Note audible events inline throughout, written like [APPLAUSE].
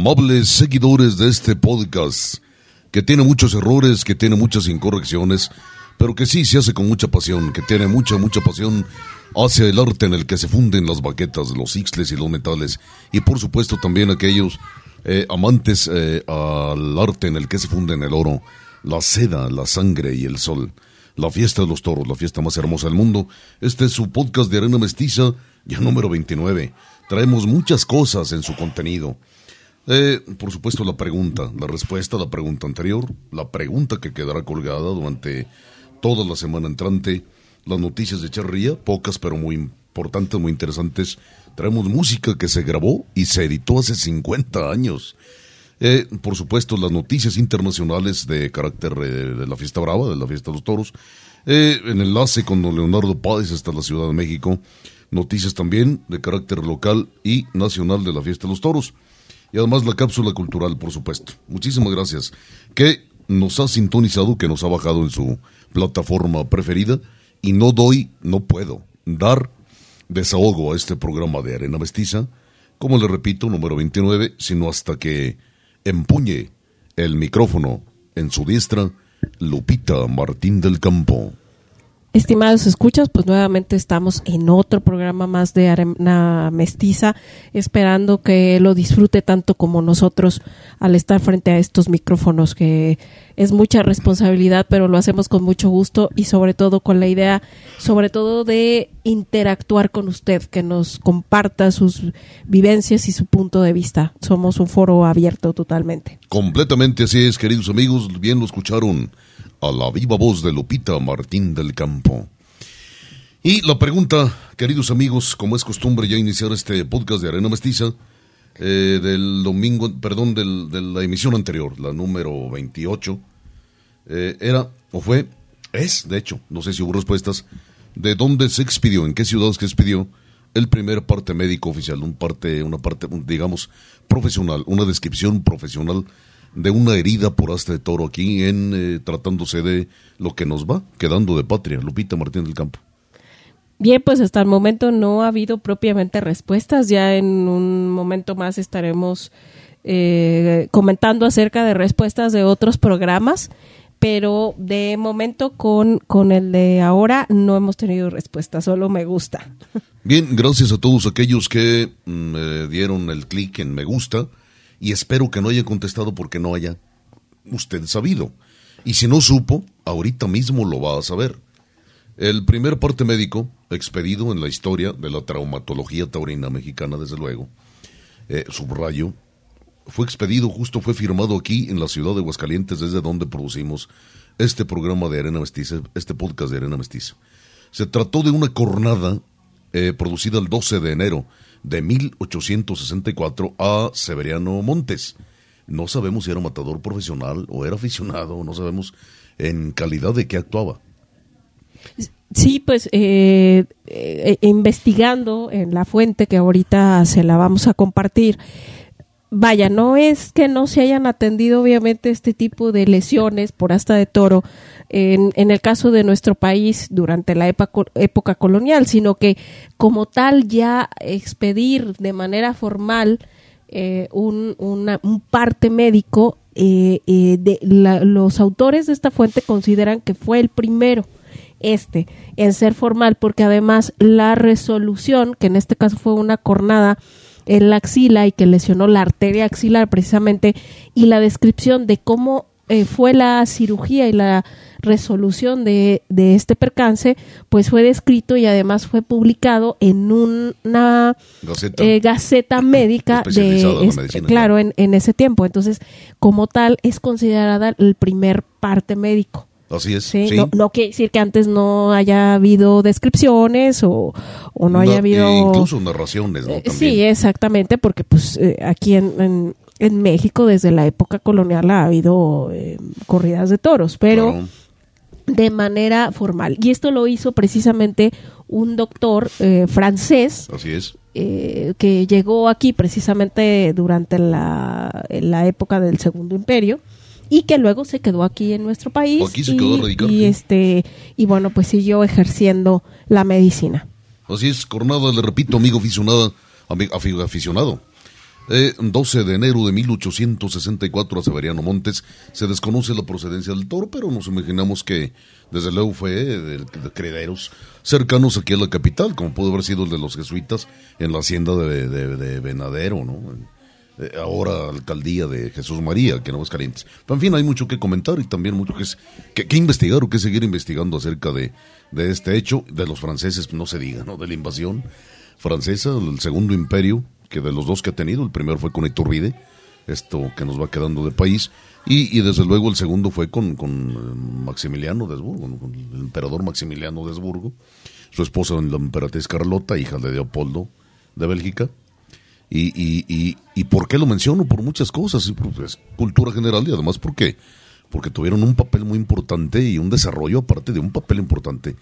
Amables seguidores de este podcast, que tiene muchos errores, que tiene muchas incorrecciones, pero que sí se hace con mucha pasión, que tiene mucha, mucha pasión hacia el arte en el que se funden las baquetas, los ixles y los metales, y por supuesto también aquellos eh, amantes eh, al arte en el que se funden el oro, la seda, la sangre y el sol. La fiesta de los toros, la fiesta más hermosa del mundo. Este es su podcast de Arena Mestiza, ya número 29. Traemos muchas cosas en su contenido. Eh, por supuesto, la pregunta, la respuesta a la pregunta anterior, la pregunta que quedará colgada durante toda la semana entrante, las noticias de Charría, pocas pero muy importantes, muy interesantes. Traemos música que se grabó y se editó hace 50 años. Eh, por supuesto, las noticias internacionales de carácter eh, de la fiesta brava, de la fiesta de los toros. Eh, en enlace con don Leonardo Páez hasta la Ciudad de México. Noticias también de carácter local y nacional de la fiesta de los toros y además la cápsula cultural, por supuesto. Muchísimas gracias. Que nos ha sintonizado, que nos ha bajado en su plataforma preferida y no doy, no puedo dar desahogo a este programa de Arena Mestiza, como le repito, número 29, sino hasta que empuñe el micrófono en su diestra Lupita Martín del Campo. Estimados escuchas, pues nuevamente estamos en otro programa más de Arena Mestiza, esperando que lo disfrute tanto como nosotros al estar frente a estos micrófonos, que es mucha responsabilidad, pero lo hacemos con mucho gusto y sobre todo con la idea, sobre todo de interactuar con usted, que nos comparta sus vivencias y su punto de vista. Somos un foro abierto totalmente. Completamente así es, queridos amigos, bien lo escucharon a la viva voz de Lupita Martín del Campo. Y la pregunta, queridos amigos, como es costumbre ya iniciar este podcast de Arena Mestiza, eh, del domingo, perdón, del, de la emisión anterior, la número 28, eh, era, o fue, es, de hecho, no sé si hubo respuestas, de dónde se expidió, en qué ciudades se expidió el primer parte médico oficial, un parte, una parte, digamos, profesional, una descripción profesional de una herida por asta de toro aquí en eh, tratándose de lo que nos va quedando de patria. Lupita Martín del Campo. Bien, pues hasta el momento no ha habido propiamente respuestas. Ya en un momento más estaremos eh, comentando acerca de respuestas de otros programas, pero de momento con, con el de ahora no hemos tenido respuesta, solo me gusta. Bien, gracias a todos aquellos que me mm, dieron el clic en me gusta y espero que no haya contestado porque no haya usted sabido. Y si no supo, ahorita mismo lo va a saber. El primer parte médico expedido en la historia de la traumatología taurina mexicana, desde luego, eh, subrayo, fue expedido, justo fue firmado aquí en la ciudad de Aguascalientes, desde donde producimos este programa de Arena Mestiza, este podcast de Arena Mestiza. Se trató de una cornada eh, producida el 12 de enero de 1864 a Severiano Montes. No sabemos si era matador profesional o era aficionado, no sabemos en calidad de qué actuaba. Sí, pues eh, eh, investigando en la fuente que ahorita se la vamos a compartir, vaya, no es que no se hayan atendido obviamente este tipo de lesiones por hasta de toro en, en el caso de nuestro país durante la época, colonial, sino que como tal ya expedir de manera formal eh, un, un parte médico, eh, eh, de la, los autores de esta fuente consideran que fue el primero este en ser formal porque además la resolución que en este caso fue una cornada en la axila y que lesionó la arteria axilar precisamente y la descripción de cómo eh, fue la cirugía y la resolución de, de, este percance, pues fue descrito y además fue publicado en una Gaceta. eh, gaceta [COUGHS] médica de, es- medicina, claro, en, en ese tiempo. Entonces, como tal, es considerada el primer parte médico. Así es. ¿sí? sí. No, no quiere decir que antes no haya habido descripciones o, o no haya Na- habido... e incluso narraciones, ¿no? Eh, También. Sí, exactamente, porque pues eh, aquí en, en, en México desde la época colonial ha habido eh, corridas de toros, pero Claro. de manera formal. Y esto lo hizo precisamente un doctor eh, francés Así es. eh, que llegó aquí precisamente durante la, la época del Segundo Imperio y que luego se quedó aquí en nuestro país Aquí se y, quedó a radicar, y, este y bueno pues siguió ejerciendo la medicina. Así es, jornada, le repito, amigo aficionado, aficionado. Eh, 12 de enero de 1864 a Severiano Montes. Se desconoce la procedencia del toro, pero nos imaginamos que desde luego fue de, de crederos cercanos aquí a la capital, como pudo haber sido el de los jesuitas en la hacienda de, de- de Venadero, ¿no? Eh, ahora alcaldía de Jesús María, que no es calientes. Pero en fin, hay mucho que comentar y también mucho que, que, investigar o que seguir investigando acerca de, de este hecho, de los franceses, no se diga, ¿no? De la invasión francesa, el segundo imperio, que de los dos que ha tenido, el primero fue con Iturbide, esto que nos va quedando de país, y, desde luego el segundo fue con, con eh, Maximiliano de Habsburgo, con el emperador Maximiliano de Habsburgo, su esposa la emperatriz Carlota, hija de Leopoldo de Bélgica, y, y, y, ¿Y por qué lo menciono? Por muchas cosas, por- es cultura general y además porque, porque tuvieron un papel muy importante y un desarrollo, aparte de un papel importante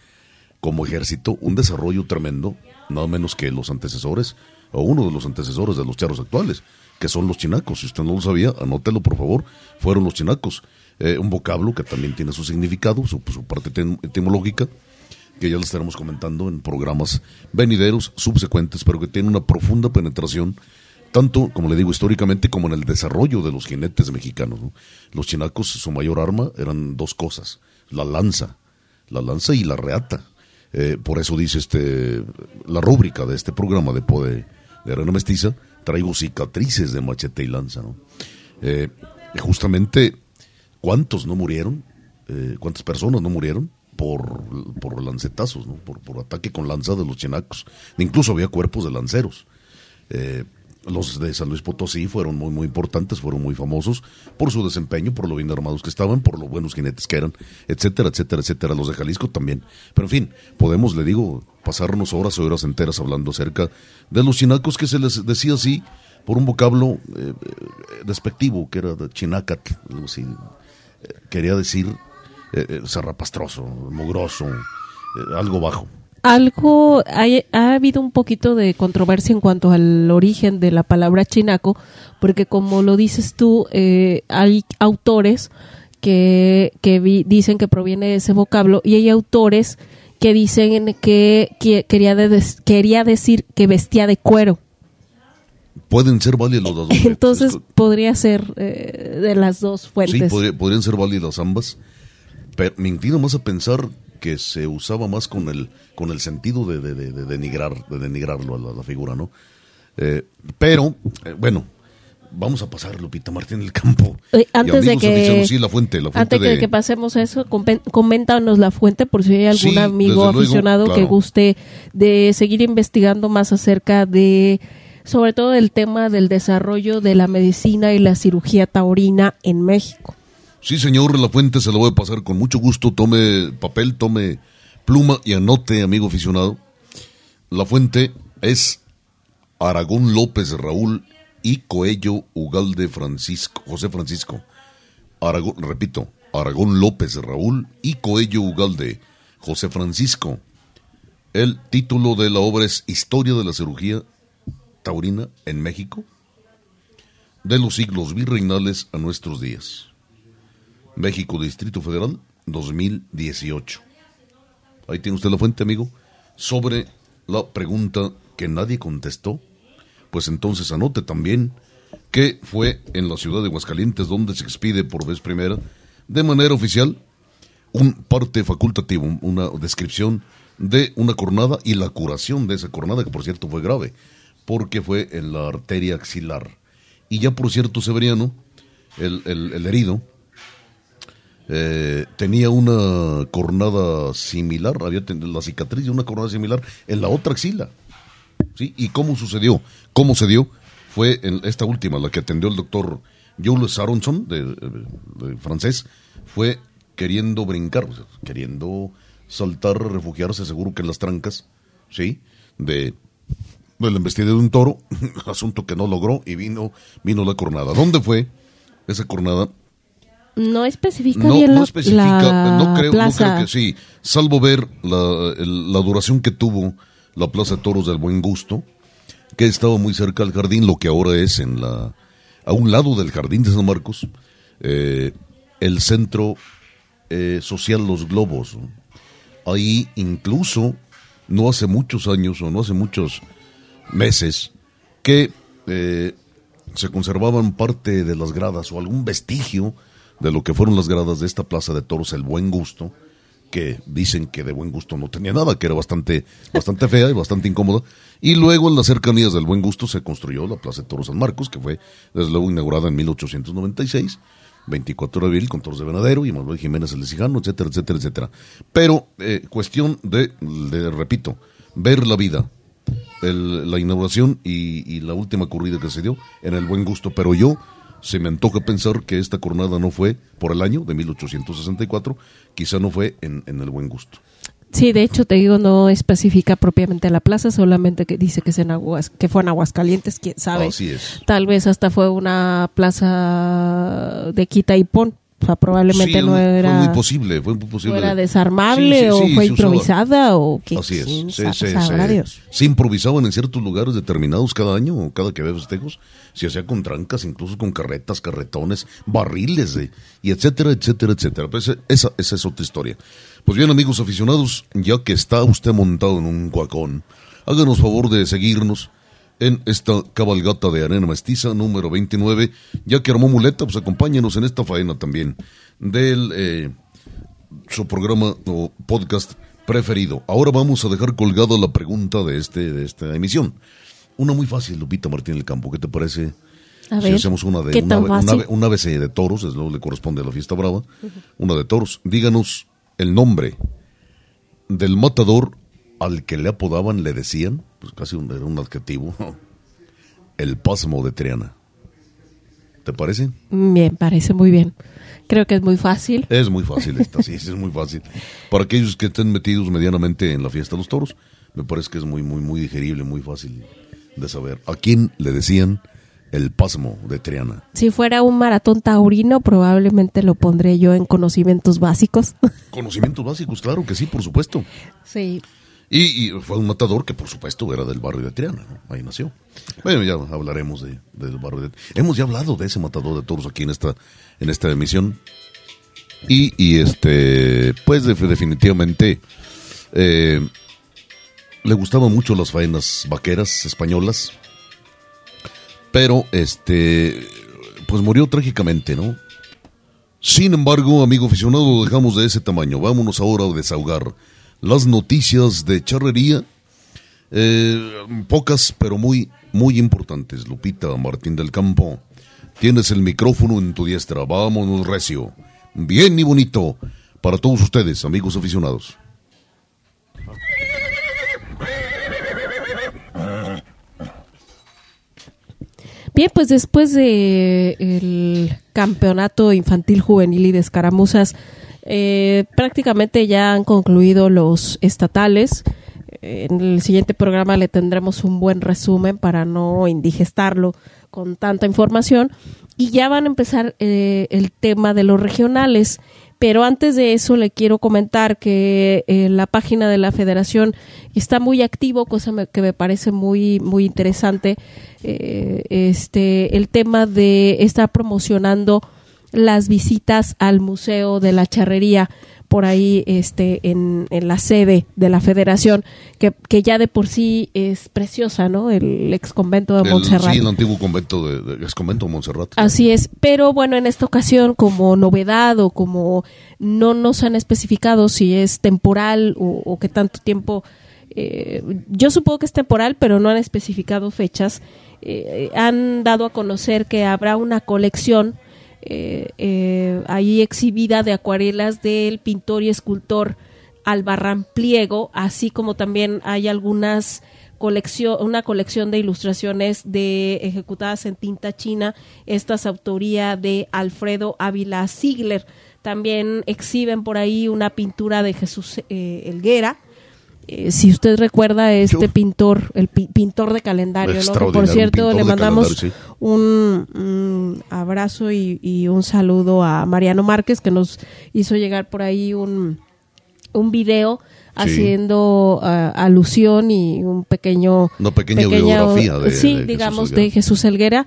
como ejército, un desarrollo tremendo, nada menos que los antecesores, o uno de los antecesores de los charros actuales, que son los chinacos. Si usted no lo sabía, anótelo por favor, fueron los chinacos. Eh, un vocablo que también tiene su significado, su, parte etim- etimológica, que ya lo estaremos comentando en programas venideros, subsecuentes, pero que tiene una profunda penetración, tanto, como le digo, históricamente, como en el desarrollo de los jinetes mexicanos. ¿no? Los chinacos, su mayor arma eran dos cosas, la lanza, la lanza y la reata. Eh, por eso dice este la rúbrica de este programa de, po- de, Arena Mestiza, traigo cicatrices de machete y lanza. Eh, justamente, ¿cuántos no murieron? Eh, ¿Cuántas personas no murieron? Por, por lancetazos, ¿no? por, por ataque con lanza de los chinacos. Incluso había cuerpos de lanceros. Eh, los de San Luis Potosí fueron muy, muy importantes, fueron muy famosos por su desempeño, por lo bien armados que estaban, por lo buenos jinetes que eran, etcétera, etcétera, etcétera. Los de Jalisco también. Pero en fin, podemos, le digo, pasarnos horas y horas enteras hablando acerca de los chinacos que se les decía así por un vocablo eh, eh, despectivo, que era de chinacatl, algo así. Eh, quería decir eh, eh, zarrapastroso, mugroso, eh, algo bajo. Algo, hay- ha habido un poquito de controversia en cuanto al origen de la palabra chinaco, porque como lo dices tú, eh, hay autores que, que vi- dicen que proviene de ese vocablo y hay autores que dicen que, que quería, de- des- quería decir que vestía de cuero. Pueden ser válidas las dos. [LAUGHS] Entonces podría ser eh, de las dos Sí, fuentes. podría- podrían ser válidas ambas, me inclino más a pensar que se usaba más con el con el sentido de, de- de- de denigrar de denigrarlo a la, la figura, ¿no? Eh, pero eh, bueno, vamos a pasar Lupita Martín el campo. Eh, antes de que sí, la fuente, la fuente antes de que pasemos a eso, coméntanos la fuente por si hay algún Sí, amigo luego, aficionado que guste de seguir investigando más acerca de, sobre todo del tema del desarrollo de la medicina y la cirugía taurina en México. Sí, señor, la fuente se la voy a pasar con mucho gusto. Tome papel, tome pluma y anote, amigo aficionado. La fuente es Aragón López Raúl y Coello Ugalde Francisco, José Francisco. Aragón, repito, Aragón López Raúl y Coello Ugalde José Francisco. El título de la obra es Historia de la cirugía taurina en México de los siglos virreinales a nuestros días. México Distrito Federal 2018. Ahí tiene usted la fuente, amigo, sobre la pregunta que nadie contestó. Pues entonces anote también que fue en la ciudad de Aguascalientes donde se expide por vez primera, de manera oficial, un parte facultativo, una descripción de una cornada y la curación de esa cornada, que por cierto fue grave, porque fue en la arteria axilar. Y ya por cierto, Severiano, el, el, herido, eh, tenía una cornada similar, había la cicatriz de una cornada similar en la otra axila. ¿Sí? ¿Y cómo sucedió? ¿Cómo se dio? Fue en esta última, la que atendió el doctor Jules Aronson, de, francés, fue queriendo brincar, queriendo saltar, refugiarse, seguro que en las trancas, ¿sí? De, de la embestida de un toro, [LAUGHS] asunto que no logró y vino, vino la cornada. ¿Dónde fue esa cornada? No especifica no, bien no especifica, no, creo, no creo que sí, salvo ver la, la duración que tuvo la Plaza de Toros del Buen Gusto, que estaba muy cerca del jardín, lo que ahora es en la a un lado del jardín de San Marcos, eh, el centro eh, social Los Globos. Ahí incluso no hace muchos años o no hace muchos meses que eh, se conservaban parte de las gradas o algún vestigio de lo que fueron las gradas de esta plaza de toros, el buen gusto, que dicen que de buen gusto no tenía nada, que era bastante, bastante fea y bastante incómoda. Y luego en las cercanías del buen gusto se construyó la Plaza de Toros San Marcos, que fue desde luego inaugurada en 1896. 24 de abril con Toros de Venadero y Manuel Jiménez el Cijano, etcétera, etcétera, etcétera. Pero eh, cuestión de, repito, ver la vida, la inauguración y, y, la última corrida que se dio en el buen gusto. Pero yo se me antoja pensar que esta jornada no fue por el año de 1864, quizá no fue en, el buen gusto. Sí, de hecho, te digo, no especifica propiamente la plaza, solamente que dice que, es en Aguas, que fue en Aguascalientes, quién sabe. Así es. Tal vez hasta fue una plaza de quita y pon. O sea, probablemente no era. Fue muy posible, fue muy posible. era desarmable o fue improvisada o qué. Así es. se, improvisaban en ciertos lugares determinados cada año o cada que había festejos. Se hacía con trancas, incluso con carretas, carretones, barriles, de, y etcétera, etcétera, etcétera. Pues esa, esa es otra historia. Pues bien, amigos aficionados, ya que está usted montado en un cuacón, háganos favor de seguirnos en esta cabalgata de arena mestiza número 29. Ya que armó muleta, pues acompáñenos en esta faena también del eh, su programa o podcast preferido. Ahora vamos a dejar colgada la pregunta de, este, de esta emisión. Una muy fácil, Lupita Martín del Campo. ¿Qué te parece? si hacemos una de una, una, ABC de toros, es lo que le corresponde a la fiesta brava, una de toros. Díganos el nombre del matador al que le apodaban, le decían, pues casi un, era un adjetivo, [LAUGHS] el pasmo de Triana. ¿Te parece? Bien, parece muy bien. Creo que es muy fácil. Es muy fácil esta, sí, es muy fácil. Para aquellos que estén metidos medianamente en la fiesta de los toros, me parece que es muy, muy, muy digerible, muy fácil de saber. ¿A quién le decían el pasmo de Triana? Si fuera un maratón taurino, probablemente lo pondré yo en conocimientos básicos. Conocimientos básicos, claro que sí, por supuesto. Sí. Y, fue un matador que, por supuesto, era del barrio de Triana, ahí nació. Bueno, ya hablaremos de, del barrio de Hemos ya hablado de ese matador de toros aquí en esta, en esta emisión. Y, y este, pues definitivamente eh, le gustaban mucho las faenas vaqueras españolas, pero este, pues murió trágicamente, ¿no? Sin embargo, amigo aficionado, dejamos de ese tamaño. Vámonos ahora a desahogar las noticias de charrería. Eh, pocas, pero muy, muy importantes. Lupita Martín del Campo, tienes el micrófono en tu diestra. Vámonos, recio. Bien y bonito para todos ustedes, amigos aficionados. Bien, pues después de el campeonato infantil juvenil y de escaramuzas eh, prácticamente ya han concluido los estatales. En el siguiente programa le tendremos un buen resumen para no indigestarlo con tanta información. Y ya van a empezar eh, el tema de los regionales. Pero antes de eso le quiero comentar que eh, la página de la federación está muy activo, cosa que me parece muy muy interesante. Eh, este el tema de estar promocionando las visitas al Museo de la Charrería por ahí este en, en la sede de la federación que, que, ya de por sí es preciosa no el ex convento de Montserrat. sí el antiguo convento de, ex convento de Montserrat. Así es pero bueno en esta ocasión como novedad o como no nos han especificado si es temporal o, o que tanto tiempo eh, yo supongo que es temporal pero no han especificado fechas. Eh, han dado a conocer que habrá una colección eh, eh, ahí exhibida de acuarelas del pintor y escultor Albarrán Pliego, así como también hay algunas colección, una colección de ilustraciones de ejecutadas en tinta china, estas autoría de Alfredo Ávila Ziegler. También exhiben por ahí una pintura de Jesús eh, Elguera, eh, si usted recuerda este pintor, el pintor de calendario, ¿no? por cierto le mandamos un, abrazo y, un saludo a Mariano Márquez que nos hizo llegar por ahí un, un video haciendo ah, alusión y un pequeño una pequeña, biografía de, sí digamos de Jesús Helguera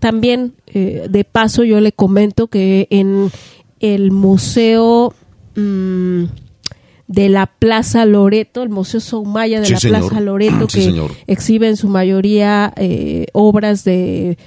también eh, de paso yo le comento que en el museo mm, de la Plaza Loreto, el Museo Soumaya de la Plaza Loreto, que exhibe en su mayoría eh, obras de,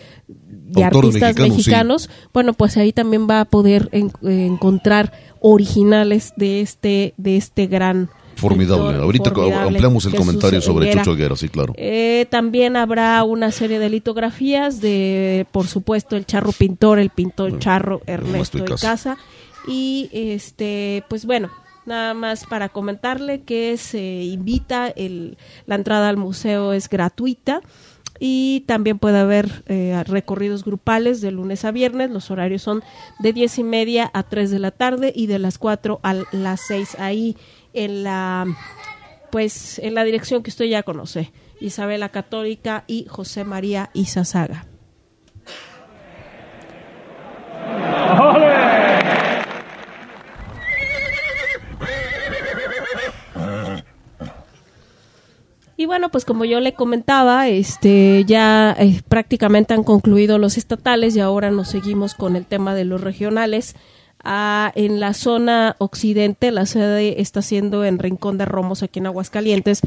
artistas mexicanos. Bueno, pues ahí también va a poder encontrar originales de este, de este gran Formidable. Ahorita ampliamos el comentario sobre Chucho Higuera, sí, claro. Eh, también habrá una serie de litografías de, por supuesto, el charro pintor, el pintor charro Ernesto de Casa. Y este, pues bueno, Nada más para comentarle que se invita, el, la entrada al museo es gratuita y también puede haber eh, recorridos grupales de lunes a viernes. Los horarios son de diez y media a 3 de la tarde y de las 4 a las 6 ahí en la pues en la dirección que usted ya conoce, Isabela Católica y José María Isazaga. Y bueno, pues como yo le comentaba, este ya eh, prácticamente han concluido los estatales y ahora nos seguimos con el tema de los regionales. Ah, en la zona occidente, la sede está siendo en Rincón de Romos, aquí en Aguascalientes.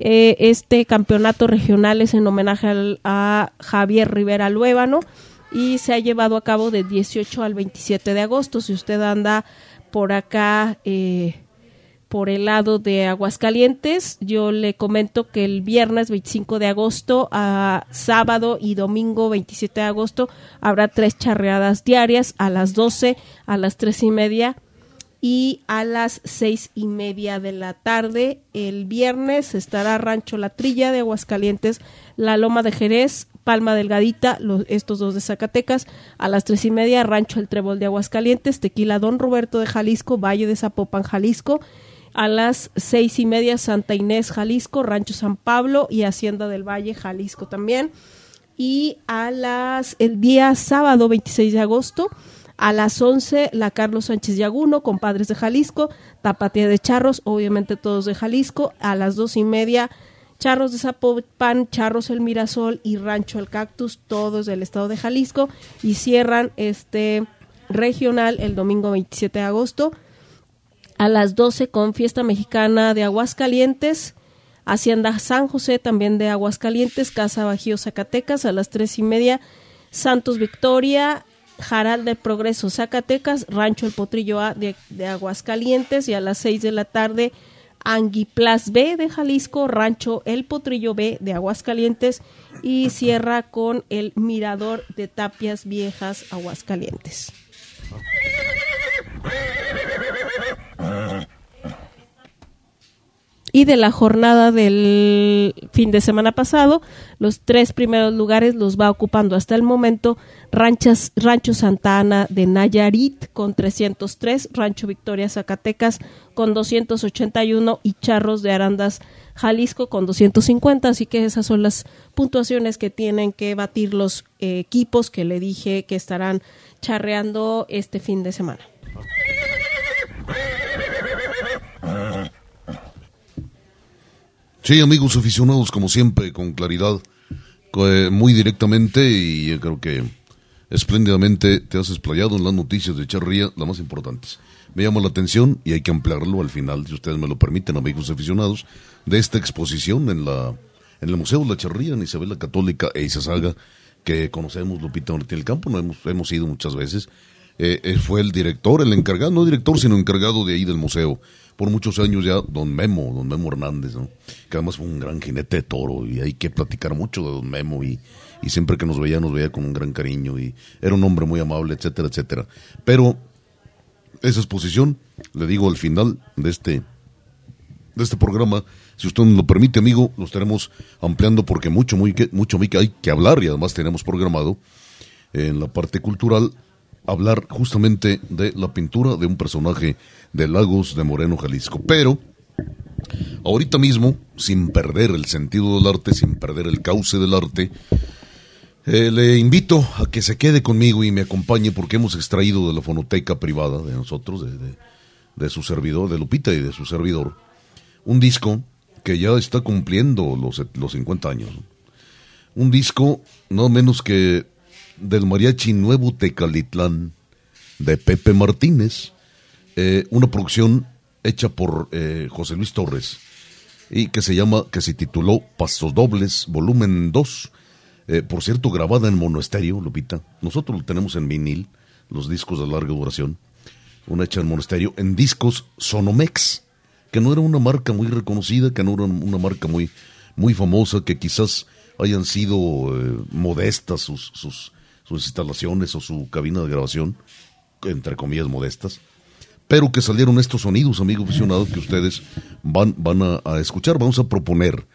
Eh, este campeonato regional es en homenaje a Javier Rivera Luébano y se ha llevado a cabo de 18 al 27 de agosto. Si usted anda por acá, eh, por el lado de Aguascalientes. Yo le comento que el viernes 25 de agosto, a sábado y domingo 27 de agosto habrá tres charreadas diarias a las 12, a las tres y media y a las seis y media de la tarde. El viernes estará Rancho La Trilla de Aguascalientes, La Loma de Jerez, Palma Delgadita, estos dos de Zacatecas, a las tres y media Rancho El Trébol de Aguascalientes, Tequila Don Roberto de Jalisco, Valle de Zapopan, Jalisco, a las seis y media Santa Inés, Jalisco, Rancho San Pablo y Hacienda del Valle, Jalisco también. Y a las, el día sábado 26 de agosto, a las 11 la Carlos Sánchez Yaguno, compadres de Jalisco, Tapatía de Charros, obviamente todos de Jalisco, a las dos y media Charros de Zapopan, Charros El Mirasol y Rancho El Cactus, todos del estado de Jalisco, y cierran este regional el domingo 27 de agosto a las 12 con Fiesta Mexicana de Aguascalientes, Hacienda San José también de Aguascalientes, Casa Bajío Zacatecas a las tres y media, Santos Victoria, Jaral de Progreso Zacatecas, Rancho El Potrillo A de, Aguascalientes y a las 6 de la tarde Anguiplas B de Jalisco, Rancho El Potrillo B de Aguascalientes y cierra con el Mirador de Tapias Viejas Aguascalientes. Y de la jornada del fin de semana pasado. Los tres primeros lugares los va ocupando hasta el momento Ranchas, Rancho Santa Ana de Nayarit con 303, Rancho Victoria Zacatecas con 281 y Charros de Arandas Jalisco con 250. Así que esas son las puntuaciones que tienen que batir los eh, equipos que le dije que estarán charreando este fin de semana. Sí, amigos aficionados, como siempre, con claridad, eh, muy directamente y yo creo que espléndidamente te has explayado en las noticias de Charría, las más importantes. Me llama la atención y hay que ampliarlo al final, si ustedes me lo permiten, amigos aficionados, de esta exposición en la en el Museo de la Charría, en Isabel la Católica e Isasaga, que conocemos Lupita Martín del Campo, no hemos, hemos ido muchas veces. Eh, eh, fue el director, el encargado, no director, sino encargado de ahí del museo. Por muchos años ya, don Memo, don Memo Hernández, ¿no? que además fue un gran jinete de toro y hay que platicar mucho de don Memo y, y siempre que nos veía, nos veía con un gran cariño y era un hombre muy amable, etcétera, etcétera. Pero esa exposición, le digo al final de este, de este programa, si usted nos lo permite, amigo, lo estaremos ampliando porque mucho, muy, mucho hay que hablar y además tenemos programado en la parte cultural hablar justamente de la pintura de un personaje de Lagos de Moreno, Jalisco. Pero ahorita mismo, sin perder el sentido del arte, sin perder el cauce del arte, eh, le invito a que se quede conmigo y me acompañe porque hemos extraído de la fonoteca privada de nosotros, de, su servidor, de Lupita y de su servidor, un disco que ya está cumpliendo los, los 50 años. Un disco no menos que del mariachi Nuevo Tecalitlán de Pepe Martínez, eh, una producción hecha por eh, José Luis Torres y que se llama, que se tituló Pasos Dobles, volumen 2, eh, por cierto, grabada en monoestéreo, Lupita. Nosotros lo tenemos en vinil, los discos de larga duración, una hecha en monoestéreo, en discos Sonomex, que no era una marca muy reconocida, que no era una marca muy, muy famosa, que quizás hayan sido modestas sus, sus instalaciones o su cabina de grabación, entre comillas modestas, pero que salieron estos sonidos, amigos aficionados, que ustedes van, van a, escuchar. Vamos a proponer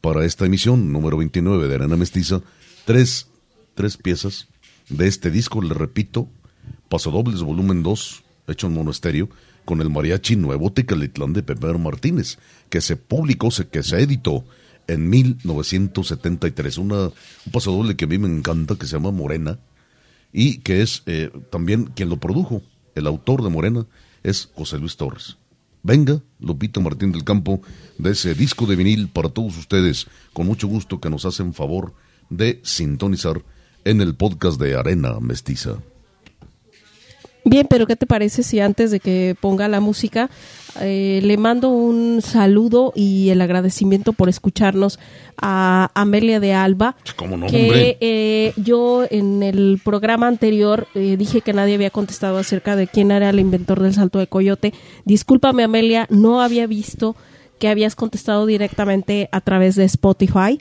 para esta emisión número 29 de Arena Mestiza tres, tres piezas de este disco, le repito, Pasodobles volumen 2, hecho en monasterio, con el mariachi Nuevo Tecalitlán de Pepe Martínez, que se publicó, que se editó en 1973. Una, un pasodoble que a mí me encanta, que se llama Morena, y que es eh, también quien lo produjo. El autor de Morena es José Luis Torres. Venga, Lupita Martín del Campo, de ese disco de vinil para todos ustedes, con mucho gusto que nos hacen favor de sintonizar en el podcast de Arena Mestiza. Bien, pero ¿qué te parece si antes de que ponga la música eh, le mando un saludo y el agradecimiento por escucharnos a Amelia de Alba? que eh, yo en el programa anterior eh, dije que nadie había contestado acerca de quién era el inventor del salto de coyote. Discúlpame Amelia, no había visto que habías contestado directamente a través de Spotify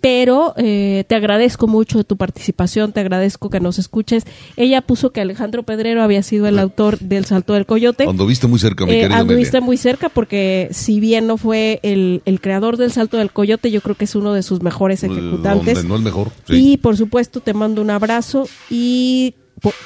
pero eh, te agradezco mucho tu participación, te agradezco que nos escuches. Ella puso que Alejandro Pedrero había sido el autor del Salto del Coyote. Anduviste muy cerca, mi eh, Anduviste muy cerca porque si bien no fue el, el, creador del Salto del Coyote, yo creo que es uno de sus mejores ejecutantes. No, el mejor. Y por supuesto te mando un abrazo y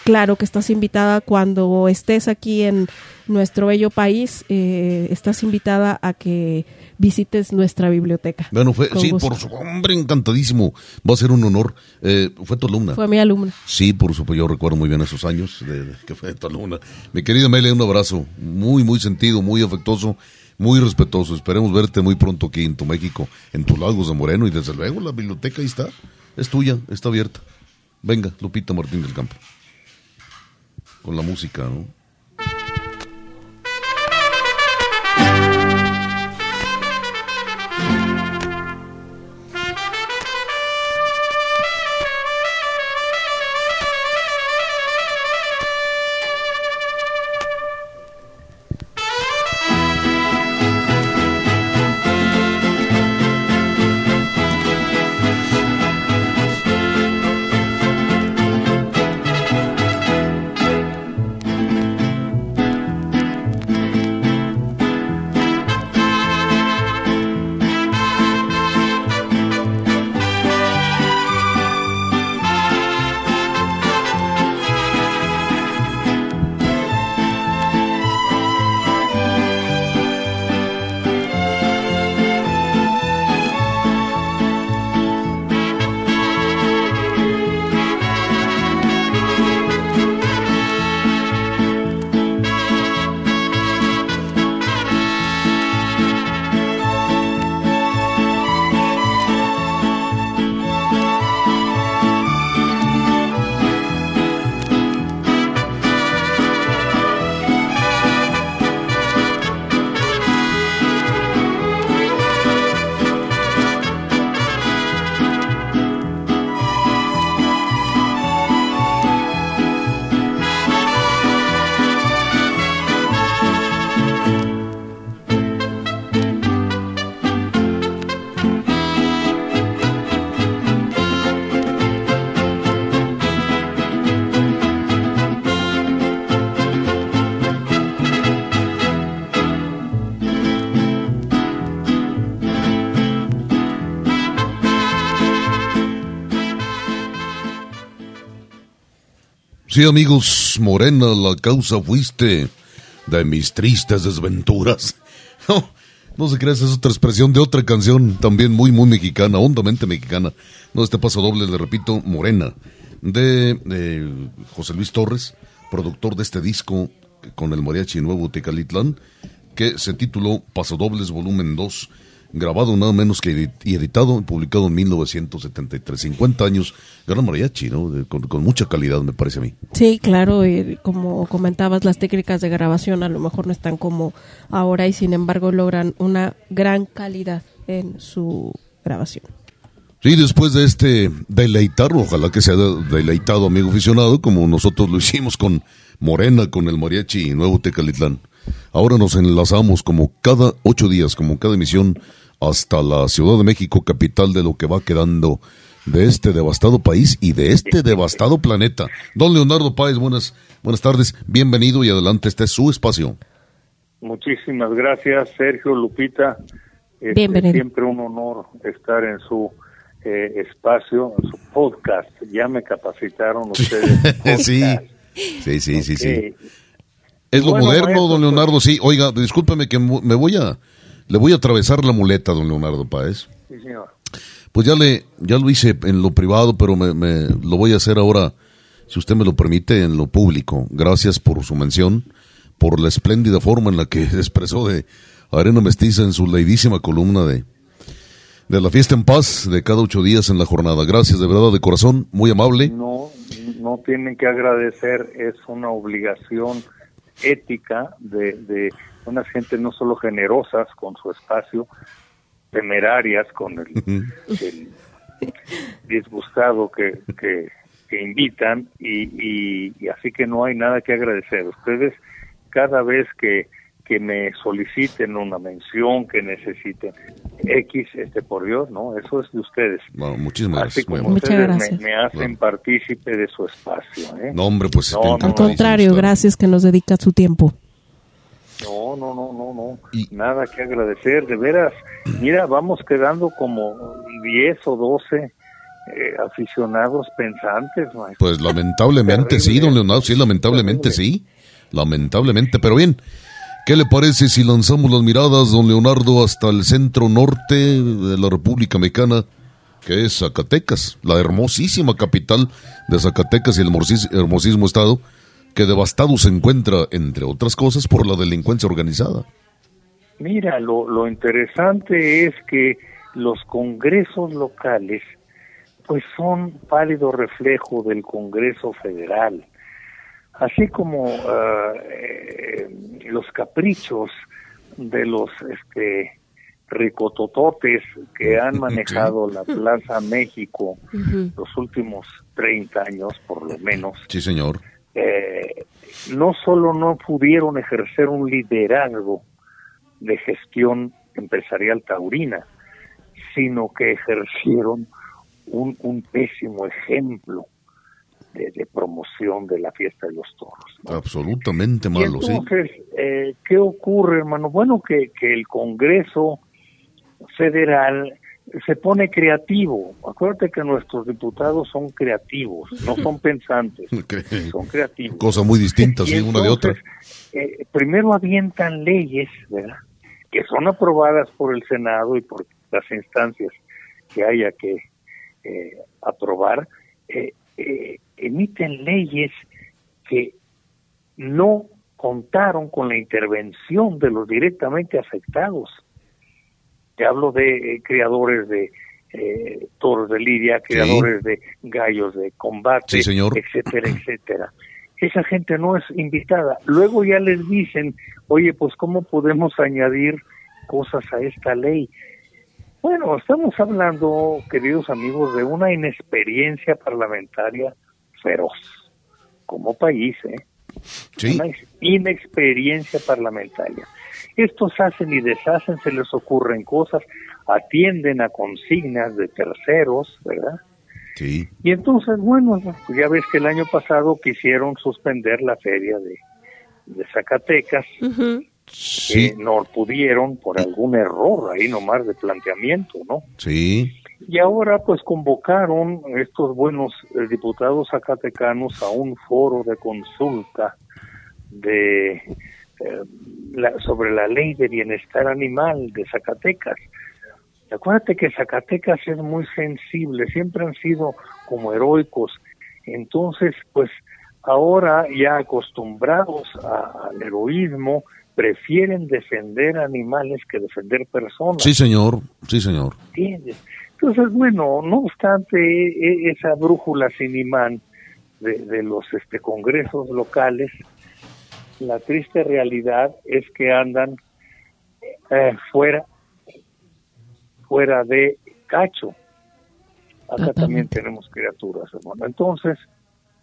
claro que estás invitada cuando estés aquí en nuestro bello país, eh, estás invitada a que visites nuestra biblioteca. Bueno, fue, sí, por su hombre, encantadísimo. Va a ser un honor. Eh, fue tu alumna. Fue mi alumna. Sí, por supuesto, yo recuerdo muy bien esos años de, que fue tu alumna. Mi querida Mele, un abrazo muy, muy sentido, muy afectuoso, muy respetuoso. Esperemos verte muy pronto aquí en tu México, en tus lagos de Moreno y desde luego la biblioteca ahí está. Es tuya, está abierta. Venga, Lupita Martín del Campo. Con la música, ¿no? Sí, amigos, Morena, la causa fuiste de mis tristes desventuras. [LAUGHS] No, no se crea, esa es otra expresión de otra canción, también muy, muy mexicana, hondamente mexicana. No, este paso doble, le repito, Morena, de, de José Luis Torres, productor de este disco con el mariachi nuevo Tecalitlán, que se tituló Pasodobles Volumen 2, grabado nada menos que y editado y publicado en 1973. 50 años, gran mariachi, ¿no? con, mucha calidad, me parece a mí. Sí, claro, y como comentabas, las técnicas de grabación a lo mejor no están como ahora y sin embargo logran una gran calidad en su grabación. Sí, después de este deleitar, ojalá que sea deleitado, amigo aficionado, como nosotros lo hicimos con Morena, con el mariachi y Nuevo Tecalitlán. Ahora nos enlazamos como cada ocho días, como cada emisión, hasta la Ciudad de México, capital de lo que va quedando de este devastado país y de este devastado planeta. Don Leonardo Páez, buenas, buenas tardes, bienvenido y adelante, este es su espacio. Muchísimas gracias, Sergio Lupita. Este, bienvenido. Siempre un honor estar en su eh, espacio, en su podcast. Ya me capacitaron [LAUGHS] ustedes. sí, sí, sí, sí, sí. Es lo moderno, don Leonardo, sí. Oiga, discúlpeme que me voy a le voy a atravesar la muleta, don Leonardo Páez. Sí, señor. Pues ya le, ya lo hice en lo privado, pero me, me, lo voy a hacer ahora, si usted me lo permite, en lo público. Gracias por su mención, por la espléndida forma en la que [LAUGHS] expresó de Arena Mestiza en su leidísima columna de, de la fiesta en paz de cada ocho días en la jornada. Gracias, de verdad, de corazón, muy amable. No, no tienen que agradecer, es una obligación ética de, de unas gentes no solo generosas con su espacio, temerarias con el, disgustado que, que, invitan y, y, así que no hay nada que agradecer. Ustedes cada vez que, que me soliciten una mención, que necesiten X, este por Dios, ¿no? Eso es de ustedes. muchísimas Así gracias. como ustedes me, hacen partícipe de su espacio. ¿eh? No, hombre, pues... Al contrario, gracias que nos dedica su tiempo. No, no, no, no, no. Nada que agradecer, de veras. Mira, vamos quedando como 10 o 12 eh, aficionados pensantes. Pues lamentablemente sí, don Leonardo, sí, lamentablemente sí. Lamentablemente, pero bien. ¿Qué le parece si lanzamos las miradas, don Leonardo, hasta el centro norte de la República Mexicana, que es Zacatecas, la hermosísima capital de Zacatecas y el hermosísimo estado? Que devastado se encuentra, entre otras cosas, por la delincuencia organizada. Mira, lo, lo interesante es que los congresos locales pues son pálido reflejo del Congreso Federal, así como eh, los caprichos de los este ricotototes que han [LAUGHS] manejado la Plaza México los últimos 30 años por lo menos. Sí, señor eh, no solo no pudieron ejercer un liderazgo de gestión empresarial taurina, sino que ejercieron un, un pésimo ejemplo de, promoción de la fiesta de los toros. Absolutamente malo, entonces, eh, ¿qué ocurre, hermano? Bueno, que, que el Congreso Federal se pone creativo. Acuérdate que nuestros diputados son creativos, no son [LAUGHS] pensantes, [LAUGHS] son creativos. Cosas muy distintas, una de otra. Eh, primero avientan leyes, ¿verdad? Que son aprobadas por el Senado y por las instancias que haya que eh, aprobar, eh, emiten leyes que no contaron con la intervención de los directamente afectados hablo de eh, criadores de eh, toros de lidia, criadores de gallos de combate, etcétera, etcétera. Esa gente no es invitada. Luego ya les dicen, oye, pues ¿cómo podemos añadir cosas a esta ley? Bueno, estamos hablando, queridos amigos, de una inexperiencia parlamentaria feroz, como país, ¿eh? Una inexperiencia parlamentaria. Estos hacen y deshacen, se les ocurren cosas, atienden a consignas de terceros, ¿verdad? Sí. Y entonces, bueno, pues ya ves que el año pasado quisieron suspender la feria de, de Zacatecas, sí. no pudieron por algún error ahí nomás de planteamiento, ¿no? Sí. Y ahora pues convocaron estos buenos eh, diputados zacatecanos a un foro de consulta de eh, la, sobre la ley de bienestar animal de Zacatecas. Acuérdate que Zacatecas es muy sensible, siempre han sido como heroicos. Entonces, pues ahora ya acostumbrados al heroísmo, prefieren defender animales que defender personas. Sí, señor, sí, señor. ¿Entiendes? Entonces, bueno, no obstante e, esa brújula sin imán de, de los este, congresos locales, la triste realidad es que andan eh, fuera fuera de cacho. Acá también tenemos criaturas, hermano. Entonces,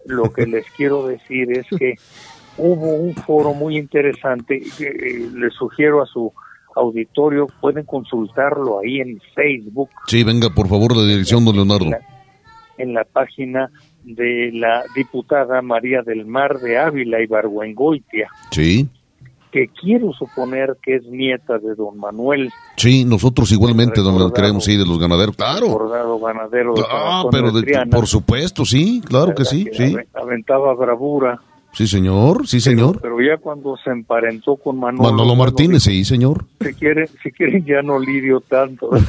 lo que les quiero decir es que hubo un foro muy interesante que eh, les sugiero a su auditorio, pueden consultarlo ahí en Facebook. Sí, venga, por favor, la dirección, don Leonardo. En la, en la página de la diputada María del Mar de Ávila y Barguengoitia. Sí. Que quiero suponer que es nieta de don Manuel. Sí, nosotros igualmente, don creemos, sí, de los ganaderos, claro. Recordado ganadero de Ah, pero de, por supuesto, sí, claro que sí, que sí. Aventaba bravura. Sí, señor, sí, señor. Pero, ya cuando se emparentó con Manolo. Manolo Martínez, sí, señor. Si quieren, si quieren ya no lidio tanto. [LAUGHS]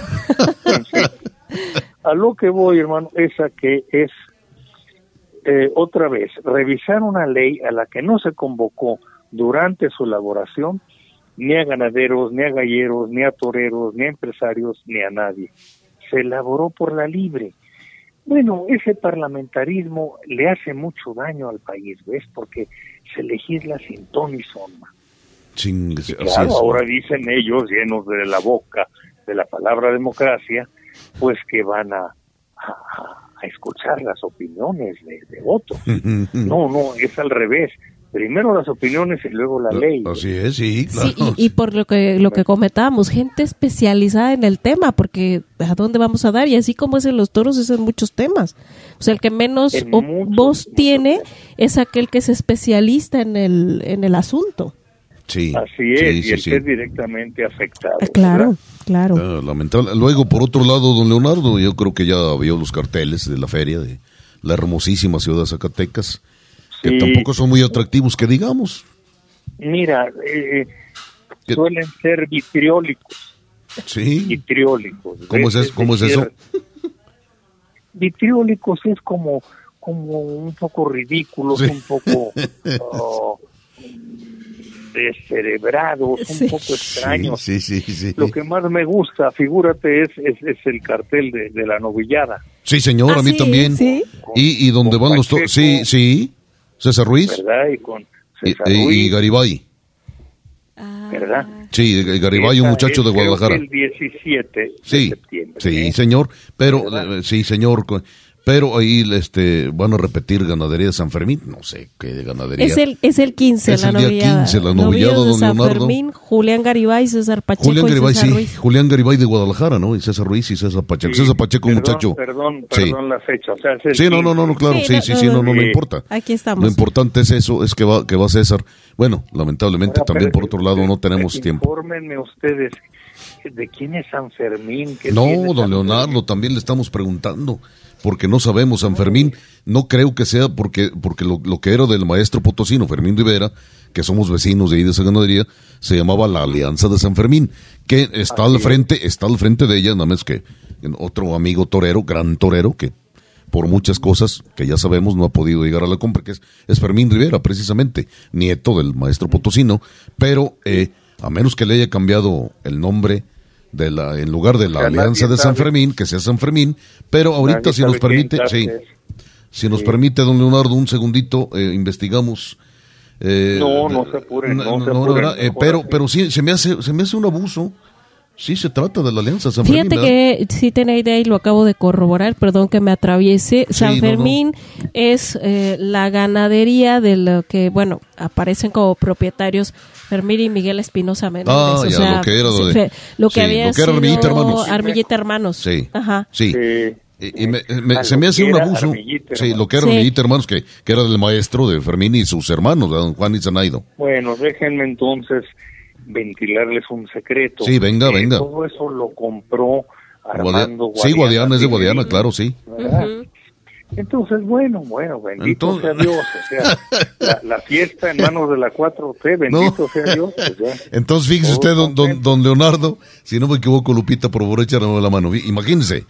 En fin. A lo que voy, hermano, es a que es eh, otra vez revisar una ley a la que no se convocó durante su elaboración ni a ganaderos, ni a galleros, ni a toreros, ni a empresarios, ni a nadie. Se elaboró por la libre. Bueno, ese parlamentarismo le hace mucho daño al país, ¿ves? Porque se legisla sin ton y son. Sin, así Claro, es. ahora dicen ellos, llenos de la boca de la palabra democracia, pues que van a, a- a escuchar las opiniones de, de. No, no, es al revés. Primero las opiniones y luego la ley. Así es, sí, claro. Sí, y, y por lo que lo que comentábamos, gente especializada en el tema, porque ¿a dónde vamos a dar? Y así como es en los toros, es en muchos temas. O sea, el que menos En o- muchos, voz tiene es aquel que es especialista en el, en el asunto. Sí, Así es, sí, y sí, el sí. que es directamente afectado. Ah, claro, ¿verdad? Claro. Ah, lamentable. Luego, por otro lado, don Leonardo, yo creo que ya vio los carteles de la feria de la hermosísima ciudad de Zacatecas, que tampoco son muy atractivos, que digamos. Mira, eh, suelen ser vitriólicos, Sí. vitriólicos. ¿Cómo es eso? ¿Cómo es eso? Vitriólicos es como, como un poco ridículos, Sí. un poco oh, [LAUGHS] descerebrados, Sí. un poco extraños. Sí, sí, sí. Sí, Lo que más me gusta, figúrate, es, es, es el cartel de, de la novillada, Sí, señor, Ah, a mí sí, también. sí. Y, y donde van los... Pacheco. Sí, sí. César Ruiz ¿verdad? Y con y, César y- y Ruiz, Garibay. ¿verdad? Sí, Garibay, un muchacho es, de Guadalajara. El 17 de Sí, septiembre. sí, ¿eh? señor, pero ¿Verdad? eh, sí, señor, pero ahí este van a repetir ganadería de San Fermín, no sé qué de ganadería. Es el, es el 15, Es la el día novillada. 15, la novillada, Novillados de don San Leonardo. Fermín, Julián Garibay, César Pacheco Julián y Garibay, César sí, Ruiz. Julián Garibay de Guadalajara, ¿no? Y César Ruiz y César Pacheco. Sí, César Pacheco, perdón, muchacho. Perdón, Sí. perdón la fecha. O sea, es el Sí, no, no, 15. no, no, claro, Sí, sí, no, sí, no, sí, no, no, no sí. importa. Aquí estamos. Lo importante es eso, es que va, que va César. Bueno, lamentablemente Ahora, también por otro lado no tenemos tiempo. Infórmenme ustedes de quién es San Fermín. ¿Qué No, don San Leonardo, Fermín? también le estamos preguntando, porque no sabemos, San Fermín, no creo que sea porque, porque lo, lo que era del maestro potosino, Fermín Rivera, que somos vecinos de ahí de esa ganadería, se llamaba la Alianza de San Fermín, que está Así al es. frente, está al frente de ella, nada más que otro amigo torero, gran torero, que por muchas cosas que ya sabemos no ha podido llegar a la compra, que es, es Fermín Rivera, precisamente, nieto del maestro potosino, pero eh, a menos que le haya cambiado el nombre de la, en lugar de la O sea, Alianza de San. Fermín, que sea San Fermín, pero ahorita si nos permite, sí, si nos Sí. permite, don Leonardo, un segundito, eh, investigamos. eh, No, no se apuren, no se eh, pero, pero sí, se me hace, se me hace un abuso. Sí, se trata de la Alianza San Fíjate Fermín. ¿verdad? que sí tenía idea y lo acabo de corroborar, perdón que me atraviese. Sí, San no, Fermín es eh, la ganadería de lo que, bueno, aparecen como propietarios Fermín y Miguel Espinosa Menéndez. Ah, o ya, sea, lo que era lo de- lo que sí, había lo que era Armillita Hermanos. Armillita Hermanos. Sí, Ajá. sí. Sí. Y, y me- me- A se me hace un abuso. Sí, lo que era Sí. Armillita, hermanos, que, que era del maestro de Fermín y sus hermanos, don Juan y Zanaido. Bueno, déjenme entonces ventilarles un secreto. Sí, venga, Eh, venga. Todo eso lo compró Armando sí, Guadiana es de Guadiana, claro, sí. Entonces, bueno, bueno, bendito Entonces- sea Dios. O sea, la, la fiesta en manos de la 4T, [LAUGHS] bendito No. sea Dios. pues ya. Entonces, fíjese usted, don, don, don Leonardo, si no me equivoco, Lupita, por favor, échame la mano. Imagínense,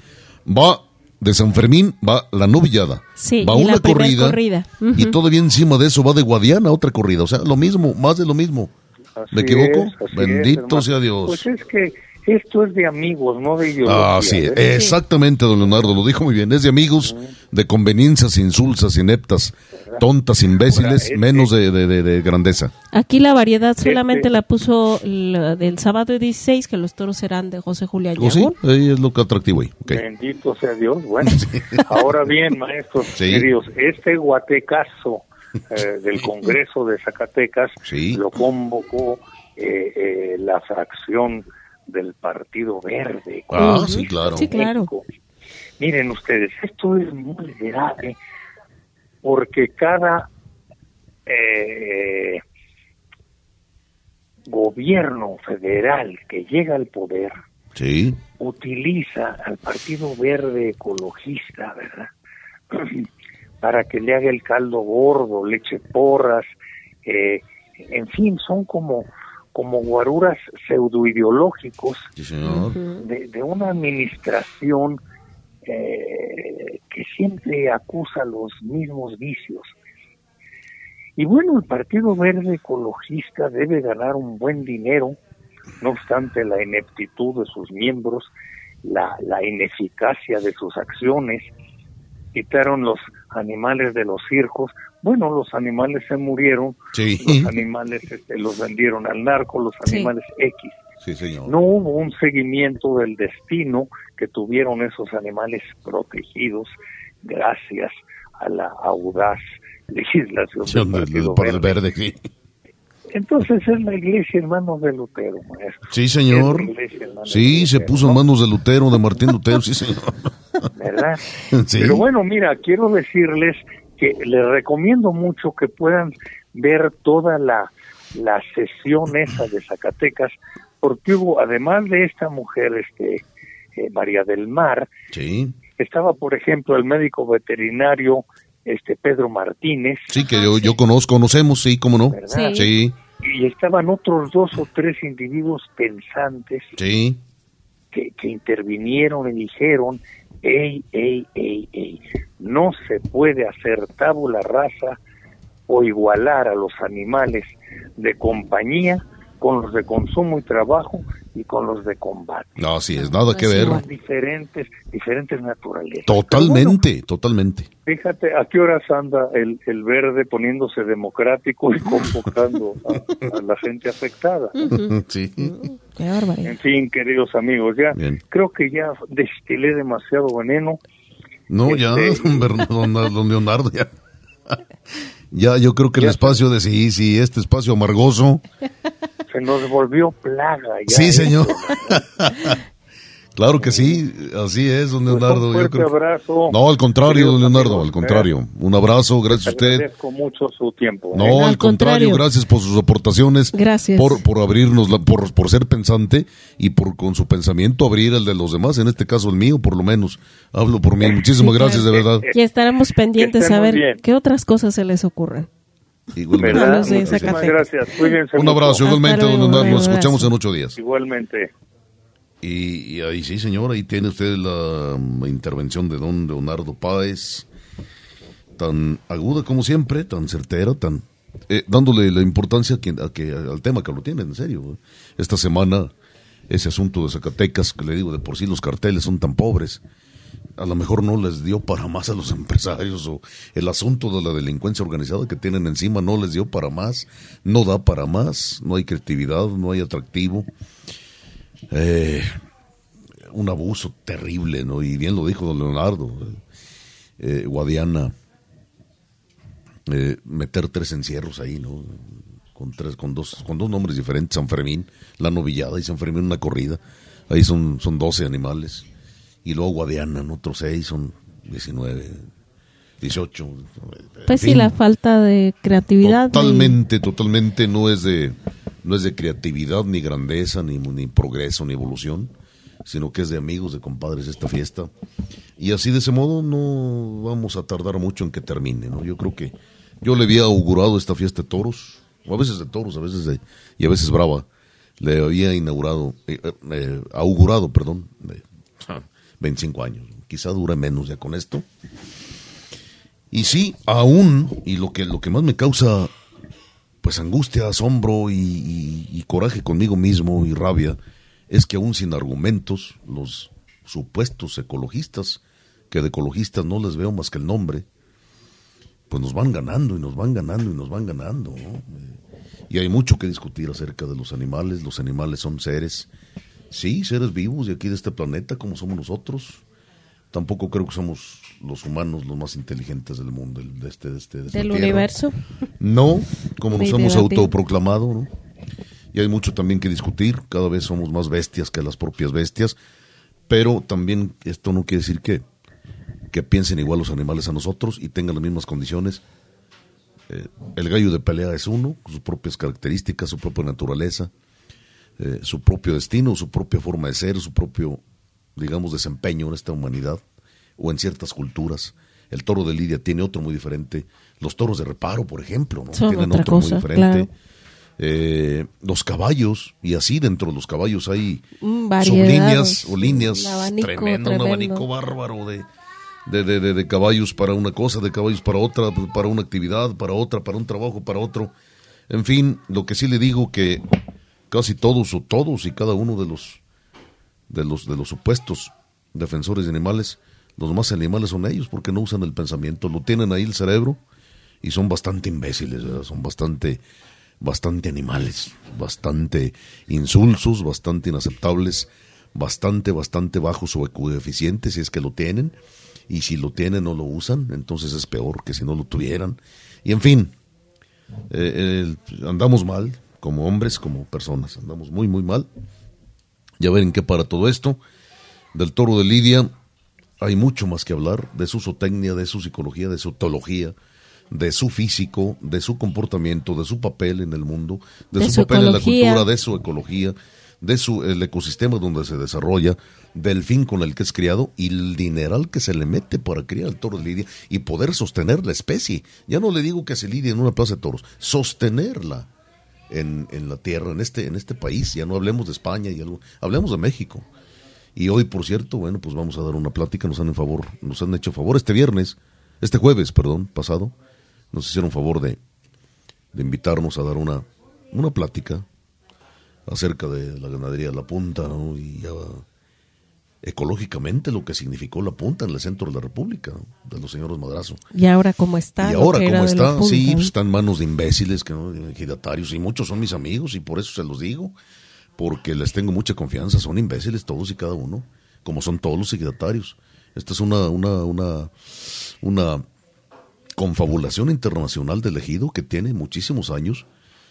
va de San Fermín, va la novillada, Sí, va y una corrida, corrida. y Ujú. todavía encima de eso va de Guadiana otra corrida. O sea, lo mismo, más de lo mismo. Así ¿Me equivoco? es, así Bendito es, sea Dios. Pues es que esto es de amigos, no de ideología. Ah, sí, ¿eh? exactamente, don Leonardo, lo dijo muy bien. Es de amigos, de conveniencias insulsas, ineptas, tontas, imbéciles, Ahora, es menos que- de, de- de- de grandeza. Aquí la variedad solamente Este- la puso la del sábado 16, que los toros serán de José Julián ¿O sí? Ahí es lo que atractivo ahí. ok. Bendito sea Dios. Bueno, [LAUGHS] ahora bien, maestros Sí. queridos, este guatecazo eh, del Congreso de Zacatecas Sí. lo convocó eh, eh, la fracción del Partido Verde. Ah, sí, claro. Sí, claro. Miren ustedes, esto es muy grave porque cada eh, gobierno federal que llega al poder Sí, utiliza al Partido Verde Ecologista, ¿verdad? [CLEARS THROAT] Para que le haga el caldo gordo, le eche porras, eh, en fin, son como, como guaruras pseudoideológicos sí, de, de una administración eh, que siempre acusa los mismos vicios. Y bueno, el Partido Verde Ecologista debe ganar un buen dinero, no obstante la ineptitud de sus miembros, la, la ineficacia de sus acciones, quitaron los animales de los circos. Bueno, los animales se murieron, Sí, los animales este, los vendieron al narco, los Sí. animales X. sí, señor. No hubo un seguimiento del destino que tuvieron esos animales protegidos gracias a la audaz legislación Sí, del del- Partido Verde. verde, sí. Entonces es la iglesia hermano de Lutero, maestro. Sí, señor. Sí, se puso en ¿no? manos de Lutero, de Martín Lutero, sí, señor. ¿verdad? [LAUGHS] Sí. Pero bueno, mira, quiero decirles que les recomiendo mucho que puedan ver toda la, la sesión esa de Zacatecas, porque hubo, además de esta mujer, este eh, María del Mar, Sí, estaba, por ejemplo, el médico veterinario este Pedro Martínez, sí, que yo, yo conozco, conocemos, sí, cómo no. ¿verdad? Sí, Y estaban otros dos o tres individuos pensantes sí, que, que intervinieron y dijeron, ey, ey, ey, ey, no se puede hacer tabula rasa o igualar a los animales de compañía con los de consumo y trabajo y con los de combate. no, así es, nada que ver. Son diferentes, diferentes naturalezas. Totalmente, totalmente. Fíjate, ¿a qué horas anda el, el verde poniéndose democrático y convocando a, a la gente afectada? [LAUGHS] [LAUGHS] Sí. Qué barbaridad. En fin, queridos amigos, ya Bien. creo que ya destilé demasiado veneno. No, ya, Este- [LAUGHS] don- don Leonardo, ya. Ya, yo creo que el espacio de sí, sí, este espacio amargoso. Se nos volvió plaga. Ya Sí, esto, señor. [LAUGHS] Claro que sí, así es, don Pues Leonardo. un yo fuerte creo- abrazo. No, al contrario, don Leonardo, amigos, al contrario. Un abrazo, gracias a ¿eh? usted. Agradezco mucho su tiempo. ¿eh? No, Al al contrario, contrario. gracias por sus aportaciones. Gracias. Por, por abrirnos, la, por, por ser pensante y por con su pensamiento abrir el de los demás, en este caso el mío, por lo menos. Hablo por mí. Muchísimas Sí, gracias, de claro. verdad. Y estaremos pendientes estén a ver bien. qué otras cosas se les ocurren. Igualmente. De Muchísimas gracias. Cuídense Un abrazo, igualmente, don Leonardo. un Nos escuchamos en ocho días. Igualmente. Y, y ahí sí, señor, ahí tiene usted la intervención de don Leonardo Páez, tan aguda como siempre, tan certera, tan eh, dándole la importancia a que, a que- al tema que lo tiene, en serio. Esta semana, ese asunto de Zacatecas, que le digo, de por sí los carteles son tan pobres, a lo mejor no les dio para más a los [LAUGHS] empresarios o el asunto de la delincuencia organizada que tienen encima no les dio para más, no da para más, no hay creatividad, no hay atractivo. Eh, un abuso terrible, ¿no? Y bien lo dijo don Leonardo, eh, Guadiana, eh, meter tres encierros ahí, ¿no? Con tres, con dos, con dos nombres diferentes, San Fermín, la novillada y San Fermín una corrida, ahí son, son 12 animales, y luego Guadiana, ¿no? Otros seis, son 19, 18. en Pues sí, la falta de creatividad. y- Totalmente, totalmente no es de no es de creatividad ni grandeza ni, ni progreso ni evolución. sino que es de amigos, de compadres esta fiesta. Y así de ese modo no vamos a tardar mucho en que termine, ¿no? Yo creo que yo le había augurado esta fiesta de toros, o a veces de toros, a veces de, y a veces brava, le había inaugurado, eh, eh, augurado, perdón, de [LAUGHS] 25 años. Quizá dure menos ya con esto. Y sí, aún, y lo que, lo que más me causa pues angustia, asombro y, coraje conmigo mismo y rabia es que aún sin argumentos los supuestos ecologistas, que de ecologistas no les veo más que el nombre, pues nos van ganando y nos van ganando y nos van ganando. Y hay mucho que discutir acerca de los animales. Los animales son seres, sí, seres vivos de aquí de este planeta como somos nosotros tampoco creo que somos los humanos los más inteligentes del mundo, de este, de este, del universo. No, como nos hemos autoproclamado, ¿no? Y hay mucho también que discutir, cada vez somos más bestias que las propias bestias, pero también esto no quiere decir que, que piensen igual los animales a nosotros y tengan las mismas condiciones. Eh, el gallo de pelea es uno, con sus propias características, su propia naturaleza, eh, su propio destino, su propia forma de ser, su propio digamos, desempeño en esta humanidad o en ciertas culturas. El toro de Lidia tiene otro muy diferente. Los toros de reparo, por ejemplo, ¿no? tienen otro muy diferente. Eh, los caballos, y así dentro de los caballos hay mm, líneas o líneas tremendo, un abanico bárbaro de, de, de, de, caballos para una cosa, de caballos para otra, para una actividad, para otra, para un trabajo, para otro. En fin, lo que sí le digo que casi todos o todos y cada uno de los de los, de los supuestos defensores de animales, los más animales son ellos porque no usan el pensamiento, lo tienen ahí el cerebro y son bastante imbéciles, son bastante, bastante animales, bastante insulsos, bastante inaceptables, bastante, bastante bajos o coeficientes si es que lo tienen y si lo tienen no lo usan, entonces es peor que si no lo tuvieran. Y en fin, eh, andamos mal como hombres, como personas, andamos muy, muy mal. Ya ver en qué para todo esto. Del toro de Lidia hay mucho más que hablar, de su zootecnia, de su psicología, de su teología, de su físico, de su comportamiento, de su papel en el mundo, de, su, papel en la cultura, de su ecología, de su el ecosistema donde se desarrolla, del fin con el que es criado y el dineral que se le mete para criar el toro de lidia y poder sostener la especie. Ya no le digo que se lidia en una plaza de toros, sostenerla en, en, la tierra, en este, en este país. Ya no hablemos de España, y algo, hablemos de México. Y hoy, por cierto, bueno, pues vamos a dar una plática, nos han, en favor, nos han hecho favor este viernes, este jueves, perdón, pasado, nos hicieron favor de, de invitarnos a dar una, una plática acerca de la ganadería de la punta, ¿no? Y ya ecológicamente lo que significó la punta en el centro de la República, de los señores Madrazo. ¿Y ahora cómo está? Y ahora cómo está, sí, pues, está en manos de imbéciles, que no, ejidatarios, y muchos son mis amigos, y por eso se los digo, porque les tengo mucha confianza, son imbéciles todos y cada uno, como son todos los ejidatarios. Esta es una, una, una, una confabulación internacional del ejido que tiene muchísimos años,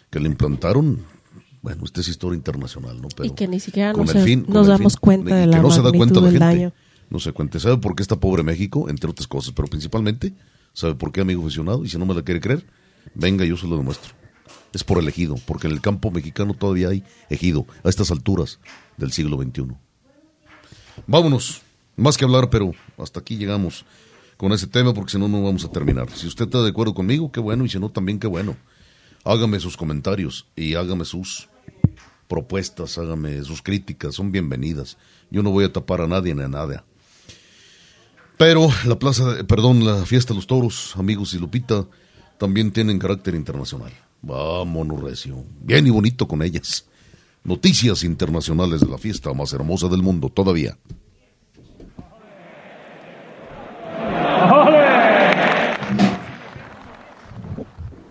que le implantaron bueno, esta es historia internacional, ¿no? Pero y que ni siquiera nos, damos cuenta de la que no se da cuenta la gente. No se cuenta. ¿Sabe por qué está pobre México? Entre otras cosas, pero principalmente, ¿sabe por qué, amigo aficionado? Y si no me la quiere creer, venga, yo se lo demuestro. Es por el ejido, porque en el campo mexicano todavía hay ejido, a estas alturas del siglo XXI. Vámonos, más que hablar, pero hasta aquí llegamos con ese tema, porque si no, no vamos a terminar. Si usted está de acuerdo conmigo, qué bueno, y si no, también qué bueno. Hágame sus comentarios y hágame sus propuestas, hágame sus críticas, son bienvenidas. Yo no voy a tapar a nadie ni a nada. Pero la plaza, perdón, la fiesta de los toros, amigos y Lupita, también tienen carácter internacional. Vámonos, recio. Bien y bonito con ellas. Noticias internacionales de la fiesta más hermosa del mundo todavía.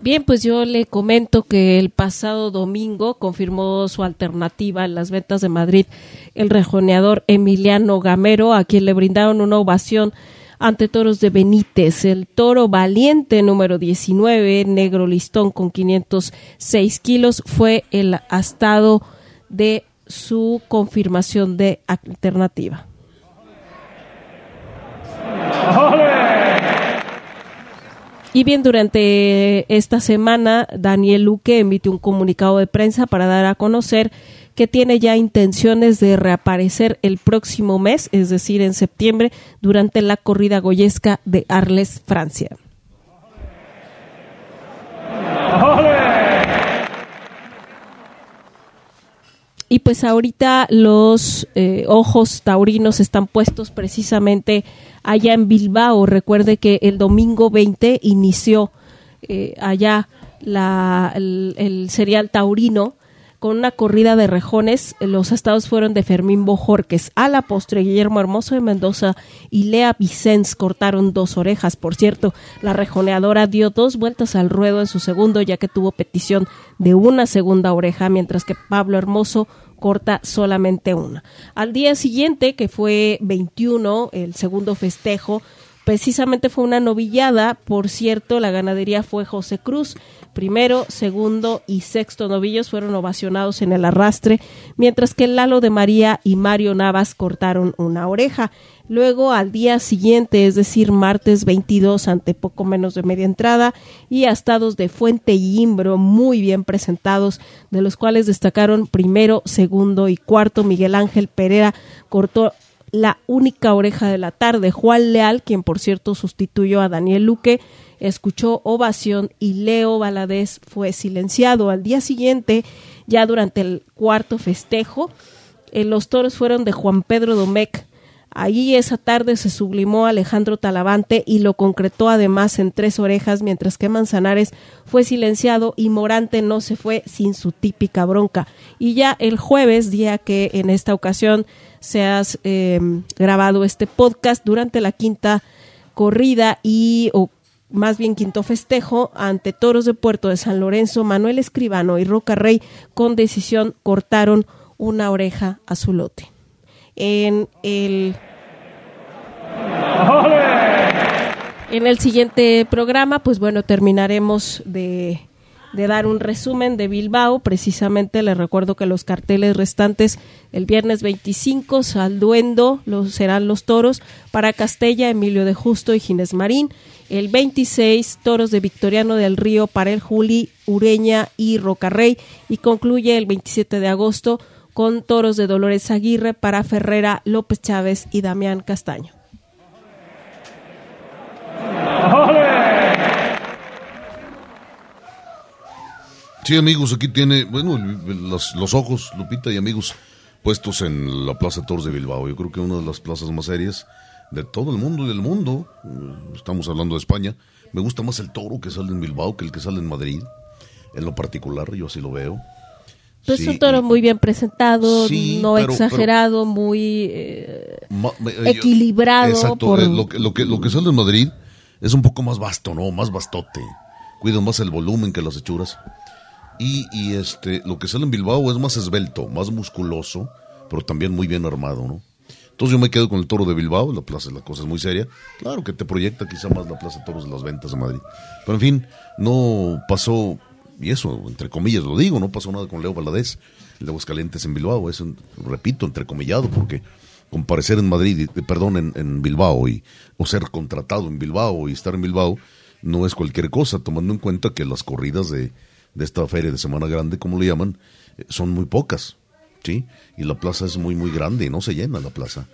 Bien, pues yo le comento que el pasado domingo confirmó su alternativa en las ventas de Madrid el rejoneador Emiliano Gamero, a quien le brindaron una ovación ante toros de Benítez. El toro valiente número 19, negro listón con 506 kilos, fue el astado de su confirmación de alternativa. Y bien, durante esta semana, Daniel Luque emitió un comunicado de prensa para dar a conocer que tiene ya intenciones de reaparecer el próximo mes, es decir, en septiembre, durante la corrida goyesca de Arles, Francia. Y pues ahorita los eh, ojos taurinos están puestos precisamente allá en Bilbao. Recuerde que el domingo 20 inició eh, allá el, serial taurino con una corrida de rejones. Los estados fueron de Fermín Bojorques. A la postre, Guillermo Hermoso de Mendoza y Lea Vicens cortaron dos orejas. Por cierto, la rejoneadora dio dos vueltas al ruedo en su segundo, ya que tuvo petición de una segunda oreja, mientras que Pablo Hermoso corta solamente una. Al día siguiente, que fue 21, el segundo festejo, precisamente fue una novillada. Por cierto, la ganadería fue José Cruz. Primero, segundo y sexto novillos fueron ovacionados en el arrastre, mientras que Lalo de María y Mario Navas cortaron una oreja. Luego, al día siguiente, es decir, martes 22, ante poco menos de media entrada, y astados de Fuente y Imbro muy bien presentados, de los cuales destacaron primero, segundo y cuarto. Miguel Ángel Pereira cortó la única oreja de la tarde. Juan Leal, quien por cierto sustituyó a Daniel Luque, escuchó ovación y Leo Valadez fue silenciado. Al día siguiente, ya durante el cuarto festejo, eh, los toros fueron de Juan Pedro Domecq. Allí esa tarde se sublimó Alejandro Talavante y lo concretó además en tres orejas, mientras que Manzanares fue silenciado y Morante no se fue sin su típica bronca. Y ya el jueves, día que en esta ocasión se ha eh, grabado este podcast durante la quinta corrida y o más bien quinto festejo ante Toros de Puerto de San Lorenzo, Manuel Escribano y Roca Rey con decisión cortaron una oreja a su lote. En el en el siguiente programa, pues bueno, terminaremos de de dar un resumen de Bilbao. Precisamente les recuerdo que los carteles restantes el viernes 25, Salduendo los, serán los toros para Castella, Emilio de Justo y Ginés Marín. El 26, toros de Victoriano del Río para el Juli, Ureña y Rocarrey. Y concluye el 27 de agosto con toros de Dolores Aguirre para Ferrera, López Chávez y Damián Castaño. Sí, amigos, aquí tiene, bueno, los, los, ojos, Lupita y amigos, puestos en la Plaza Toros de Bilbao. Yo creo que una de las plazas más serias de todo el mundo y del mundo. Eh, estamos hablando de España. Me gusta más el toro que sale en Bilbao que el que sale en Madrid. En lo particular, yo así lo veo. Pues sí, un toro muy bien presentado, no exagerado, muy eh, eh, equilibrado. Exacto, lo, que, lo, que, lo que sale en Madrid es un poco más vasto, ¿no? Más bastote. Cuidan más el volumen que las hechuras. Y, este, lo que sale en Bilbao es más esbelto, más musculoso, pero también muy bien armado, ¿no? Entonces yo me quedo con el toro de Bilbao, la plaza, la cosa es muy seria. Claro que te proyecta quizá más la plaza de toros de las ventas de Madrid. Pero en fin, no pasó, y eso, entre comillas lo digo, no pasó nada con Leo Valadez, el de Aguascalientes en Bilbao. Es, un, repito, entrecomillado, porque comparecer en Madrid, perdón, en, en Bilbao, y, o ser contratado en Bilbao y estar en Bilbao, no es cualquier cosa, tomando en cuenta que las corridas de de esta feria de Semana Grande, como le llaman, eh, son muy pocas, ¿sí? Y la plaza es muy, muy grande no se llena la plaza.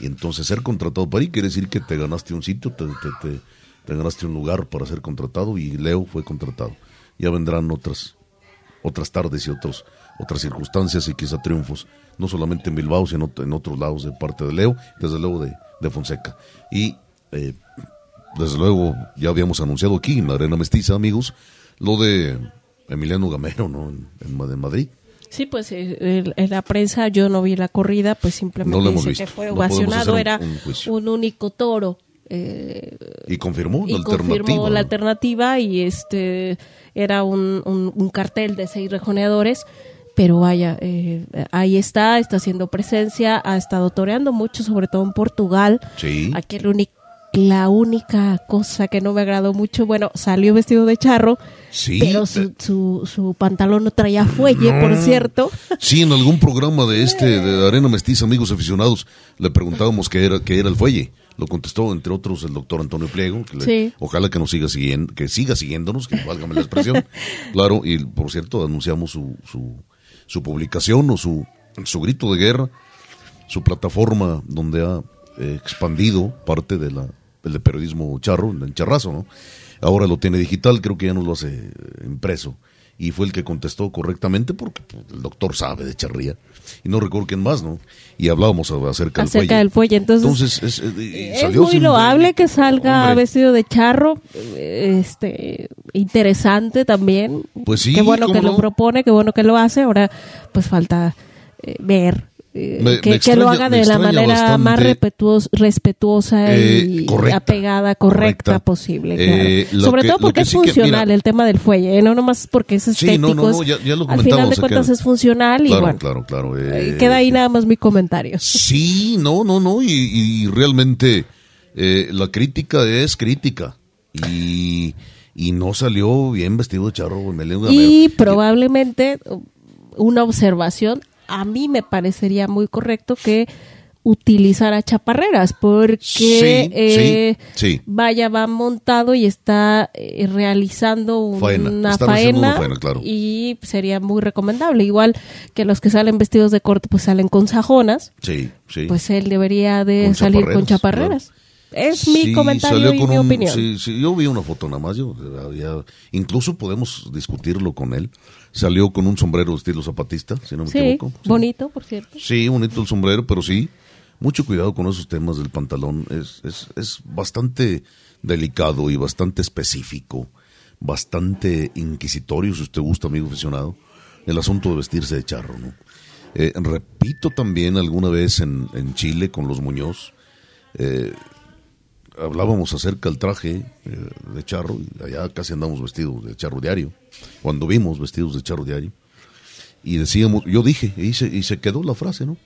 Y entonces ser contratado para ahí quiere decir que te ganaste un sitio, te, te, te, ganaste un lugar para ser contratado y Leo fue contratado. Ya vendrán otras, otras tardes y otros, otras circunstancias y quizá triunfos, no solamente en Bilbao, sino en otros lados de parte de Leo, desde luego de, de Fonseca. Y eh, desde luego ya habíamos anunciado aquí en la Arena Mestiza, amigos, lo de Emiliano Gamero, ¿no? En, Madrid. Sí, pues eh, en la prensa yo no vi la corrida, pues simplemente dice que fue ovacionado, era un, único toro. Eh, y confirmó la confirmó la alternativa y este era un, un, cartel de seis rejoneadores pero vaya, eh, ahí está, está haciendo presencia, ha estado toreando mucho, sobre todo en Portugal. Sí. Aquí el único la única cosa que no me agradó mucho, bueno, salió vestido de charro, sí, pero su, su, pantalón no traía fuelle, por cierto. Sí, en algún programa de este, de Arena Mestiza, amigos aficionados, le preguntábamos qué era, qué era el fuelle. Lo contestó, entre otros, el doctor Antonio Pliego, que ojalá que nos siga siguiendo, que siga siguiéndonos, que válgame la expresión. [LAUGHS] claro, y por cierto, anunciamos su, su su publicación o su, su grito de guerra, su plataforma donde ha eh, expandido parte de la, del periodismo charro, el charrazo, ¿no? Ahora lo tiene digital, creo que ya no lo hace eh, impreso. Y fue el que contestó correctamente porque pues, el doctor sabe de charría. Y no recuerdo quién más, ¿no? Y hablábamos acerca. Acerca del fuelle. Entonces, es, eh, y es salió muy loable que salga Hombre, vestido de charro, este, interesante también. Pues sí, Qué bueno que lo propone, qué bueno que lo hace. Ahora, pues falta eh, ver eh, Me- que, me que lo haga de la manera más respetuos- respetuosa Eh, y correcta, apegada, correcta, correcta. posible. Eh, claro. Sobre que- todo porque que es sí funcional mira. el tema del fuelle, ¿eh? no nomás porque es Sí, estético. no, no, no, es- ya- ya lo al final de cuentas es funcional y Claro, bueno, claro, claro. eh, eh, queda ahí nada más mi comentario. Sí, no, no, no, y, y realmente eh, la crítica es crítica. Y, y no salió bien vestido de charro. Y probablemente una observación, a mí me parecería muy correcto que utilizara chaparreras porque Sí, eh, sí, sí. vaya va montado y está eh, realizando Faena, una faena, claro. y sería muy recomendable igual que los que salen vestidos de corte pues salen con sajonas Sí, sí. pues él debería de Con salir con chaparreras, es mi Sí, comentario y mi un- opinión sí, sí, yo vi una foto nada más, yo, había- incluso podemos discutirlo con él. Salió con un sombrero estilo zapatista, si no me sí, equivoco. Sí. bonito por cierto Sí, bonito el sombrero, pero sí, mucho cuidado con esos temas del pantalón. Es, es, es bastante delicado y bastante específico, bastante inquisitorio, si usted gusta, amigo aficionado, el asunto de vestirse de charro, ¿no? Eh, repito también alguna vez en, en Chile con los Muñoz, eh, hablábamos acerca del traje eh, de charro, y allá casi andamos vestidos de charro diario, cuando vimos vestidos de charro diario, y decíamos, yo dije, y se, y se quedó la frase, ¿no?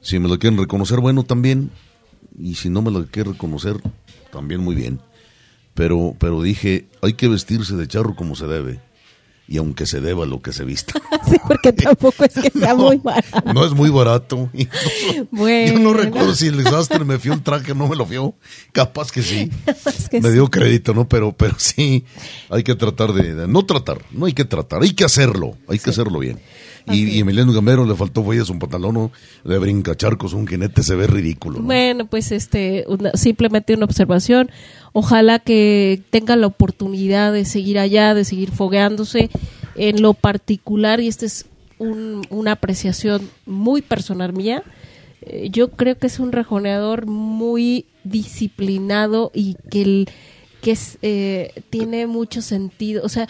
Si me la quieren reconocer, bueno, también, y si no me la quieren reconocer, también muy bien. Pero, pero dije, hay que vestirse de charro como se debe, y aunque se deba lo que se vista. [LAUGHS] Sí, porque tampoco es que sea No, muy barato. No es muy barato. [LAUGHS] Incluso, Bueno. Yo no recuerdo si el desastre me fió un traje o no me lo fió. Capaz que sí. [LAUGHS] Es que me sí. dio crédito, ¿no? Pero, pero sí, hay que tratar de, de- No tratar, no hay que tratar, hay que hacerlo, hay que hacerlo bien. Y, y Emiliano Gamero le faltó huellas un pantalón ¿no? de brincacharcos, un jinete se ve ridículo. ¿no? Bueno, pues este, una- simplemente una observación. Ojalá que tenga la oportunidad de seguir allá, de seguir fogueándose en lo particular, y esta es un- una apreciación muy personal mía. eh, Yo creo que es un rejoneador muy disciplinado y que el que es, eh, tiene mucho sentido, o sea,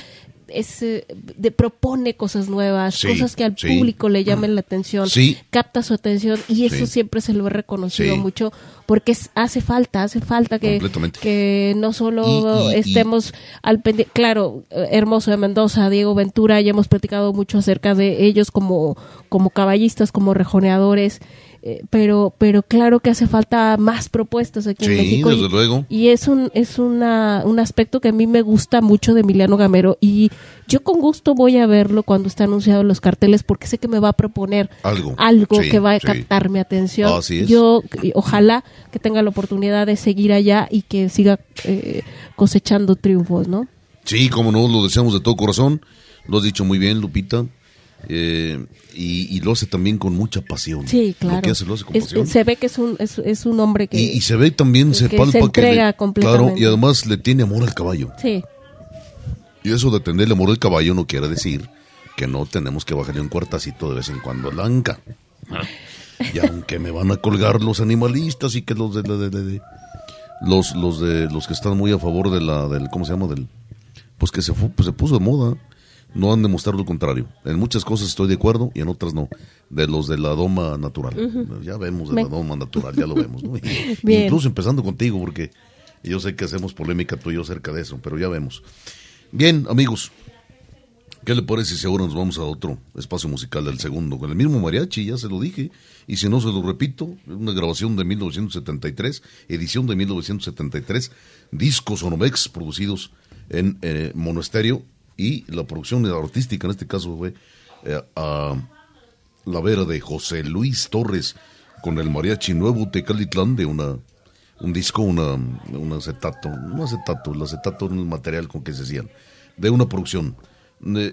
es, eh, de, propone cosas nuevas, Sí, cosas que al sí. público le llamen la atención, Sí. capta su atención y eso siempre se lo he reconocido mucho porque es- hace falta, hace falta que, que no solo Y- y- y- estemos al pendiente, claro, eh, Hermoso de Mendoza, Diego Ventura, ya hemos platicado mucho acerca de ellos como, como caballistas, como rejoneadores, eh, pero, pero claro que hace falta más propuestas aquí en Sí, México. y- desde luego. y es un es una, un aspecto que a mí me gusta mucho de Emiliano Gamero y yo con gusto voy a verlo cuando está anunciado en los carteles porque sé que me va a proponer Algo. Sí, que va a sí. captar mi atención. Así es. Yo y ojalá que tenga la oportunidad de seguir allá y que siga eh, cosechando triunfos, ¿no? Sí, como no, lo deseamos de todo corazón. Lo has dicho muy bien, Lupita. Eh, y, y lo hace también con mucha pasión. Sí, claro. Lo que hace lo hace con Es- pasión. se ve que es un es, es un hombre que Y, y se ve también, se que palpa se que entrega le- completamente. claro, y además le tiene amor al caballo. sí, Y eso de tenerle amor al caballo no quiere decir que no tenemos que bajarle un cuartacito de vez en cuando al anca. Y aunque me van a colgar los animalistas y que los de, de- de- de- los los de los que están muy a favor de la del cómo se llama del pues que se fu- pues se puso de moda no han demostrado lo contrario. En muchas cosas estoy de acuerdo y en otras no. De los de la doma natural. Ya vemos de Me- la doma natural, ya lo vemos. ¿no? Y-. [LAUGHS] Incluso empezando contigo, porque yo sé que hacemos polémica tú y yo acerca de eso, pero ya vemos. Bien, amigos, ¿qué le parece si ahora nos vamos a otro espacio musical del segundo? Con el mismo mariachi, ya se lo dije, y si no se lo repito, una grabación de 1973, edición de 1973, discos Sonomex producidos en eh, Monasterio, y la producción artística en este caso fue eh, a la vera de José Luis Torres con el mariachi nuevo Tecalitlán de una un disco, una, un acetato, no acetato, el acetato es material con que se hacían, de una producción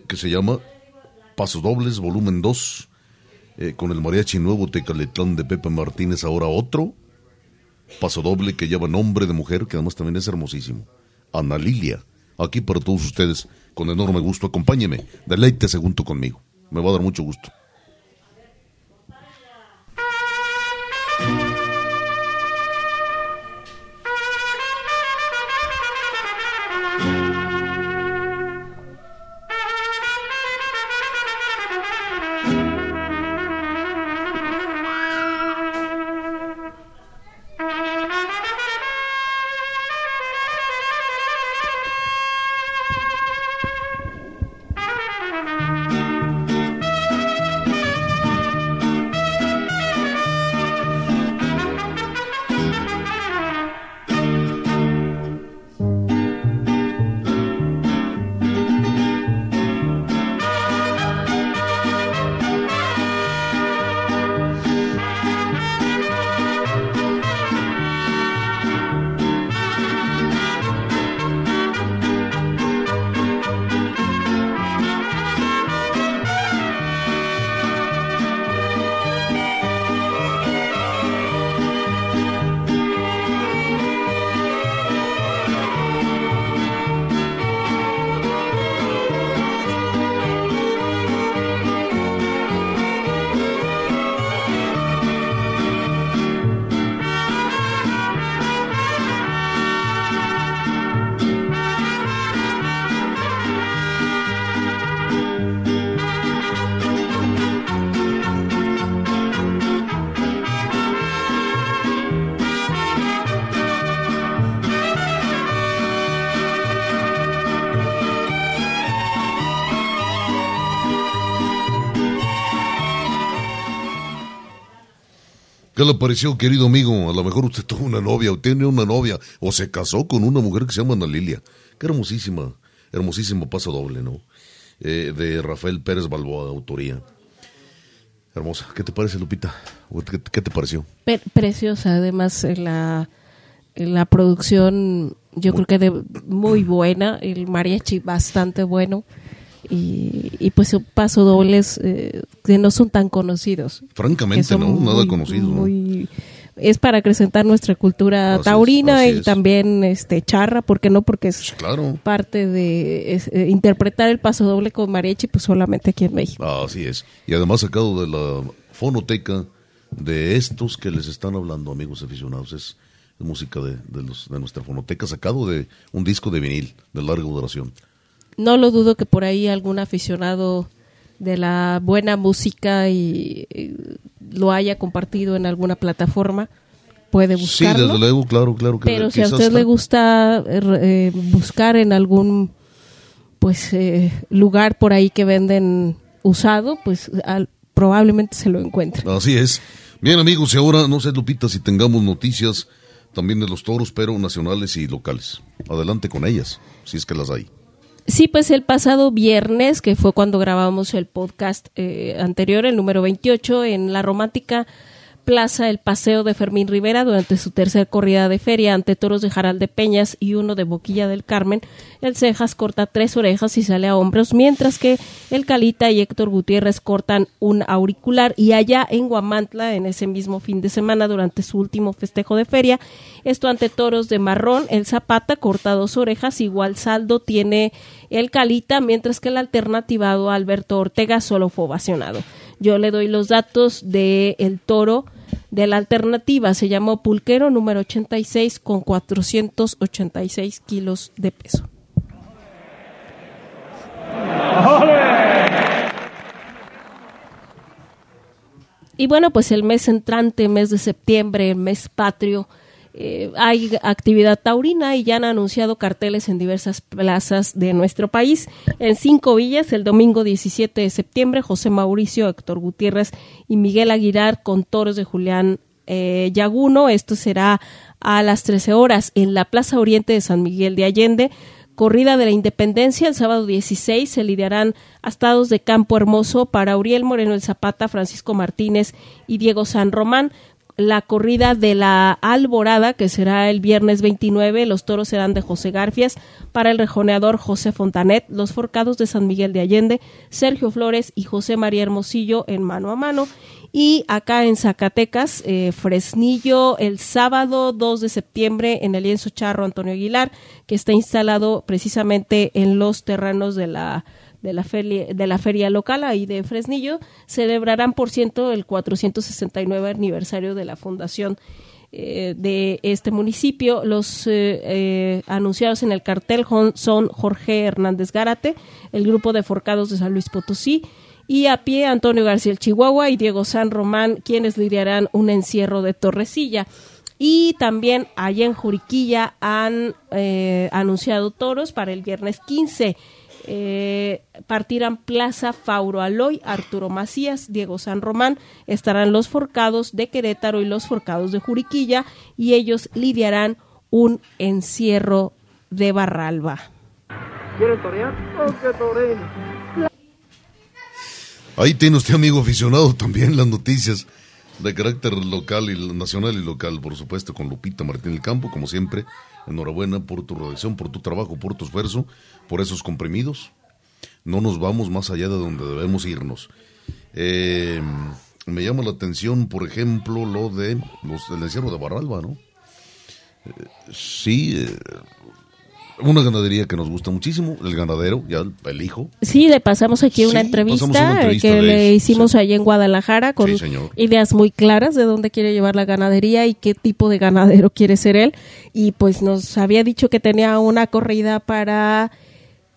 que se llama Pasos Dobles, volumen 2, eh, con el mariachi nuevo Tecaletlán de Pepe Martínez, ahora otro. Paso doble que lleva nombre de mujer, que además también es hermosísimo. Ana Lilia, aquí para todos ustedes, con enorme gusto. Acompáñeme, deleite junto conmigo. Me va a dar mucho gusto. ¿Qué le pareció, querido amigo? A lo mejor usted [LAUGHS] tuvo una novia, o tiene una novia, o se casó con una mujer que se llama Ana Lilia. Qué hermosísima, hermosísimo paso doble, ¿no? Eh, de Rafael Pérez Balboa, autoría. Hermosa. ¿Qué te parece, Lupita? ¿Qué, te pareció? preciosa, además, la, la producción, yo creo que de, muy buena, el mariachi bastante bueno y, y pues paso dobles eh, que no son tan conocidos. Francamente, ¿no? Nada conocido. es para acrecentar nuestra cultura taurina y también este charra, ¿por qué no? Porque es parte de eh, interpretar el paso doble con mariachi, pues solamente aquí en México. Así es. Y además sacado de la fonoteca de estos que les están hablando, amigos aficionados, es, música de, de, los, de nuestra fonoteca, sacado de un disco de vinil de larga duración no lo dudo que por ahí algún aficionado de la buena música y, lo haya compartido en alguna plataforma puede buscarlo. Sí, desde luego, claro, claro. Que Pero si a usted le gusta eh, buscar en algún pues eh, lugar por ahí que venden usado, pues probablemente se lo encuentre. Así es. Bien amigos, y ahora no sé Lupita si tengamos noticias también de los toros, pero nacionales y locales. Adelante con ellas, si es que las hay. Sí, pues el pasado viernes, que fue cuando grabamos el podcast eh, anterior, el número 28, en la romántica Plaza El Paseo de Fermín Rivera durante su tercera corrida de feria ante toros de Jaral de Peñas y uno de Boquilla del Carmen. El Cejas corta tres orejas y sale a hombros, mientras que el Calita y Héctor Gutiérrez cortan un auricular. Y allá en Guamantla, en ese mismo fin de semana, durante su último festejo de feria, esto ante toros de marrón, el Zapata corta dos orejas, igual saldo tiene el Calita, mientras que el alternativado Alberto Ortega solo fue ovacionado. Yo le doy los datos del el toro de la alternativa. Se llamó Pulquero número 86 con 486 kilos de peso. Y bueno, pues el mes entrante, mes de septiembre, mes patrio, eh, hay actividad taurina y ya han anunciado carteles en diversas plazas de nuestro país. En cinco villas, el domingo 17 de septiembre, José Mauricio, Héctor Gutiérrez y Miguel Aguilar con toros de Julián eh. Esto será a las 13 horas en la Plaza Oriente de San Miguel de Allende. Corrida de la Independencia, el sábado 16 se lidiarán astados de Campo Hermoso para Uriel Moreno el Zapata, Francisco Martínez y Diego San Román la corrida de la Alborada, que será el viernes 29. Los toros serán de José Garfias para el rejoneador José Fontanet. Los forcados de San Miguel de Allende, Sergio Flores y José María Hermosillo en mano a mano. Y acá en Zacatecas, eh, Fresnillo, el sábado 2 de septiembre en el lienzo charro Antonio Aguilar, que está instalado precisamente en los terrenos de la de la feria, de la feria local ahí de Fresnillo, celebrarán por ciento el 469 aniversario de la fundación eh, de este municipio. Los eh, eh, anunciados en el cartel son Jorge Hernández Gárate, el grupo de Forcados de San Luis Potosí, y a pie Antonio García el Chihuahua y Diego San Román, quienes lidiarán un encierro de Torrecilla. Y también allá en Juriquilla han anunciado toros para el viernes 15 eh, partirán Plaza Fauro Aloy, Arturo Macías, Diego San Román, estarán los forcados de Querétaro y los forcados de Juriquilla y ellos lidiarán un encierro de Barralba. Ahí tiene usted, amigo aficionado, también las noticias de carácter local y nacional y local, por supuesto, con Lupita Martín del Campo, como siempre. Enhorabuena por tu redacción, por tu trabajo, por tu esfuerzo, por esos comprimidos. No nos vamos más allá de donde debemos irnos. Eh, me llama la atención, por ejemplo, lo de los, el encierro de Barralba, ¿no? Eh, sí, eh, una ganadería que nos gusta muchísimo, el ganadero, ya el, hijo. Sí, le pasamos aquí una, entrevista que le hicimos allí en Guadalajara con ideas muy claras de dónde quiere llevar la ganadería y qué tipo de ganadero quiere ser él. Y pues nos había dicho que tenía una corrida para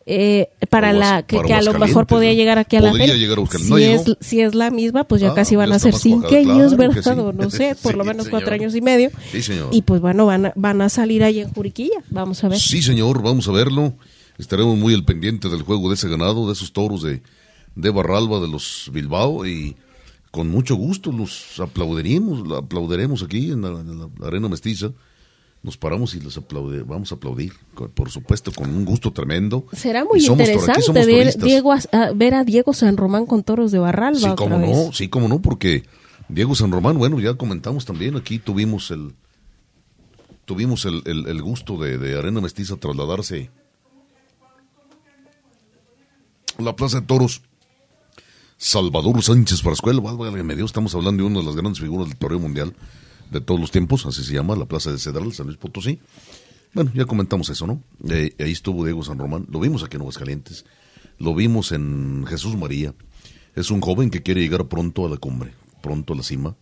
eh, para la que, a lo mejor podía llegar aquí a la feria. si, es, si es la misma, pues ya ah, casi van a ser cinco años, ¿verdad? [LAUGHS] no sé, [LAUGHS] por lo menos cuatro años y medio. Y pues bueno, van a, van a salir ahí en Juriquilla. Vamos a ver. Sí, señor, vamos a verlo. Estaremos muy al pendiente del juego de ese ganado, de esos toros de, de Barralba, de los Bilbao y con mucho gusto los aplaudiremos, aplaudiremos aquí en la Arena Mestiza nos paramos y les aplaude, vamos a aplaudir, por supuesto, con un gusto tremendo. Será muy interesante ver, Diego, a, ver a Diego San Román con toros de Barralba. Sí, como no, sí, como no, porque Diego San Román, bueno, ya comentamos también, aquí tuvimos el tuvimos el, el, gusto de, de, Arena Mestiza trasladarse a la Plaza de Toros. Salvador Sánchez Frascuelo, me dio, estamos hablando de una de las grandes figuras del toreo mundial de todos los tiempos, así se llama, la Plaza de Cedral, San Luis Potosí. Bueno, ya comentamos eso, ¿no? Ahí estuvo Diego San Román, lo vimos aquí en Aguascalientes, lo vimos en Jesús María. Es un joven que quiere llegar pronto a la cumbre, pronto a la cima.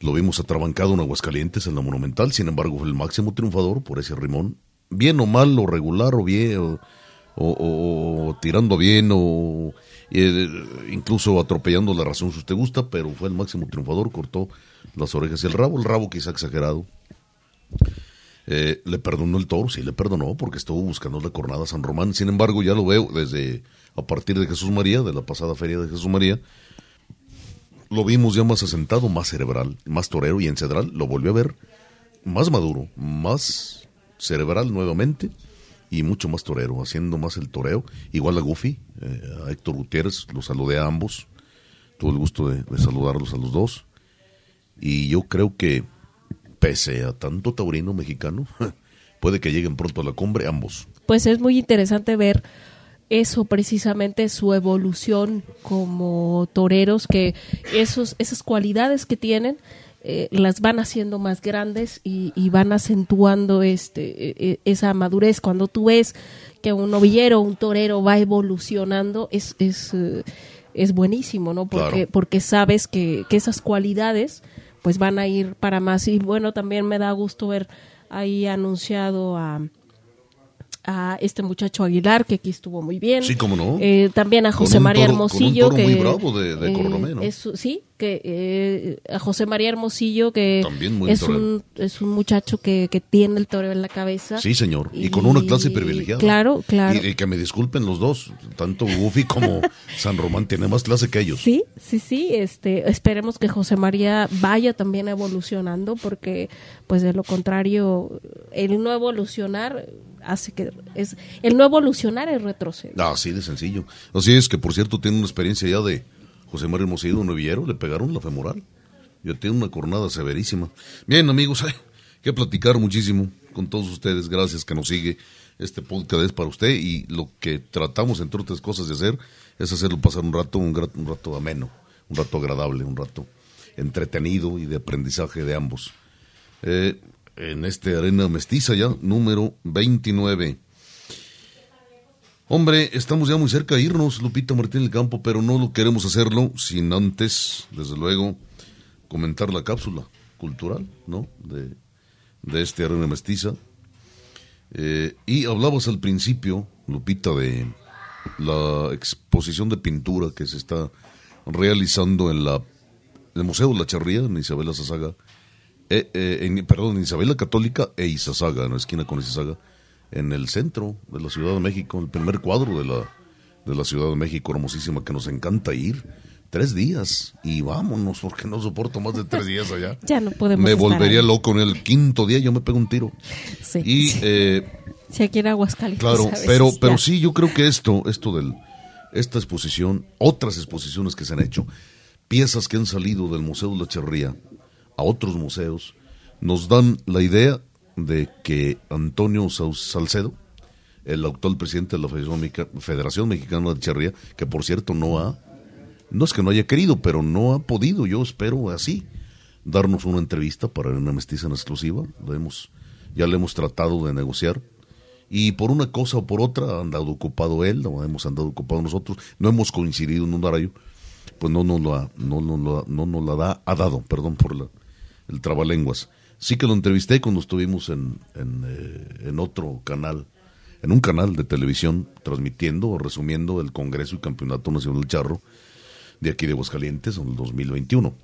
Lo vimos atrabancado en Aguascalientes, en la Monumental, sin embargo fue el máximo triunfador por ese rimón. Bien o mal, o regular, o bien, o, tirando bien, o eh, incluso atropellando la razón si usted gusta, pero fue el máximo triunfador, cortó las orejas y el rabo, el rabo quizá exagerado. Eh, le perdonó el toro, sí le perdonó, porque estuvo buscando la cornada San Román. Sin embargo, ya lo veo desde a partir de Jesús María, de la pasada feria de Jesús María, lo vimos ya más asentado, más cerebral, más torero y en Cedral lo volvió a ver más maduro, más cerebral nuevamente y mucho más torero, haciendo más el toreo. Igual a Goofy, eh, a Héctor Gutiérrez, los saludé a ambos. Tuve el gusto de saludarlos a los dos. Y yo creo que, pese a tanto taurino mexicano, [LAUGHS] puede que lleguen pronto a la cumbre ambos. Pues es muy interesante ver eso precisamente su evolución como toreros que esos esas cualidades que tienen eh, las van haciendo más grandes y, van acentuando este e, e, esa madurez. Cuando tú ves que un novillero un torero va evolucionando es es, eh, es buenísimo no porque porque sabes que, que esas cualidades pues van a ir para más. Y bueno, también me da gusto ver ahí anunciado a, a este muchacho Aguilar, que aquí estuvo muy bien. Sí, cómo no. Eh, también a José María Hermosillo. que, muy bravo de, de eh, sí, que eh, a José María Hermosillo, que es, un, es un muchacho que, que, tiene el toreo en la cabeza. Sí, señor, y, con una clase privilegiada. Claro, claro. Y, que me disculpen los dos, tanto Goofy como [LAUGHS] San Román tienen más clase que ellos. Sí, sí, sí, este, esperemos que José María vaya también evolucionando, porque pues de lo contrario, el no evolucionar hace que es el no evolucionar es retroceder. Ah, sí, de sencillo. Así es que, por cierto, tiene una experiencia ya de José María Hermosillo, novillero, le pegaron la femoral. Ya tiene una jornada severísima. Bien, amigos, hay que platicar muchísimo con todos ustedes. Gracias que nos sigue. Este podcast es para usted y lo que tratamos, entre otras cosas, de hacer es hacerlo pasar un rato, un, un rato ameno, un rato agradable, un rato entretenido y de aprendizaje de ambos. Eh, en este Arena Mestiza ya, número 29. Hombre, estamos ya muy cerca de irnos, Lupita Martín del Campo, pero no lo queremos hacerlo sin antes, desde luego, comentar la cápsula cultural, ¿no? De, de este Arena Mestiza. Eh, y hablabas al principio, Lupita, de la exposición de pintura que se está realizando en la el Museo de la Charría, en Isabela Sasaga, eh, eh, en, perdón, Isabela Católica e Isasaga, en la esquina con Isasaga, en el centro de la Ciudad de México, el primer cuadro de la, de la Ciudad de México, hermosísima, que nos encanta ir. Tres días y vámonos, porque no soporto más de tres días allá. [LAUGHS] ya no podemos. Me volvería loco en el quinto día, yo me pego un tiro. Sí. Y, eh, si aquí era Aguascalientes. Claro, pero, pero sí, yo creo que esto, esto del, esta exposición, otras exposiciones que se han hecho, piezas que han salido del Museo de la Cherría a otros museos, nos dan la idea de que Antonio Salcedo, el actual presidente de la Federación Mexicana de Charría, que por cierto no ha, no es que no haya querido, pero no ha podido, yo espero así, darnos una entrevista para una mestiza en exclusiva, lo hemos, ya le hemos tratado de negociar, y por una cosa o por otra ha andado ocupado él, o hemos andado ocupado nosotros, no hemos coincidido en un horario, pues no nos lo no, no, no, no nos la da, ha dado, perdón por la, el trabalenguas. Sí que lo entrevisté cuando estuvimos en, en, eh, en, otro canal, en un canal de televisión, transmitiendo o resumiendo el Congreso y Campeonato Nacional Charro de aquí de Aguascalientes en el 2021.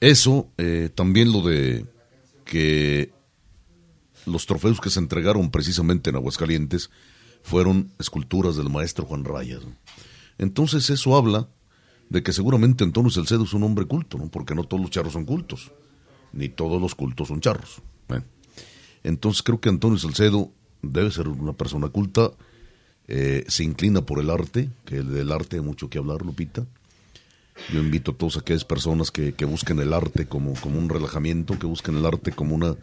Eso, eh, también lo de que los trofeos que se entregaron precisamente en Aguascalientes fueron esculturas del maestro Juan Rayas. Entonces eso habla de que seguramente Antonio Salcedo es un hombre culto, ¿no? porque no todos los charros son cultos, ni todos los cultos son charros. ¿eh? Entonces creo que Antonio Salcedo debe ser una persona culta, eh, se inclina por el arte, que del arte hay mucho que hablar, Lupita. Yo invito a todas aquellas personas que, que busquen el arte como, como un relajamiento, que busquen el arte como una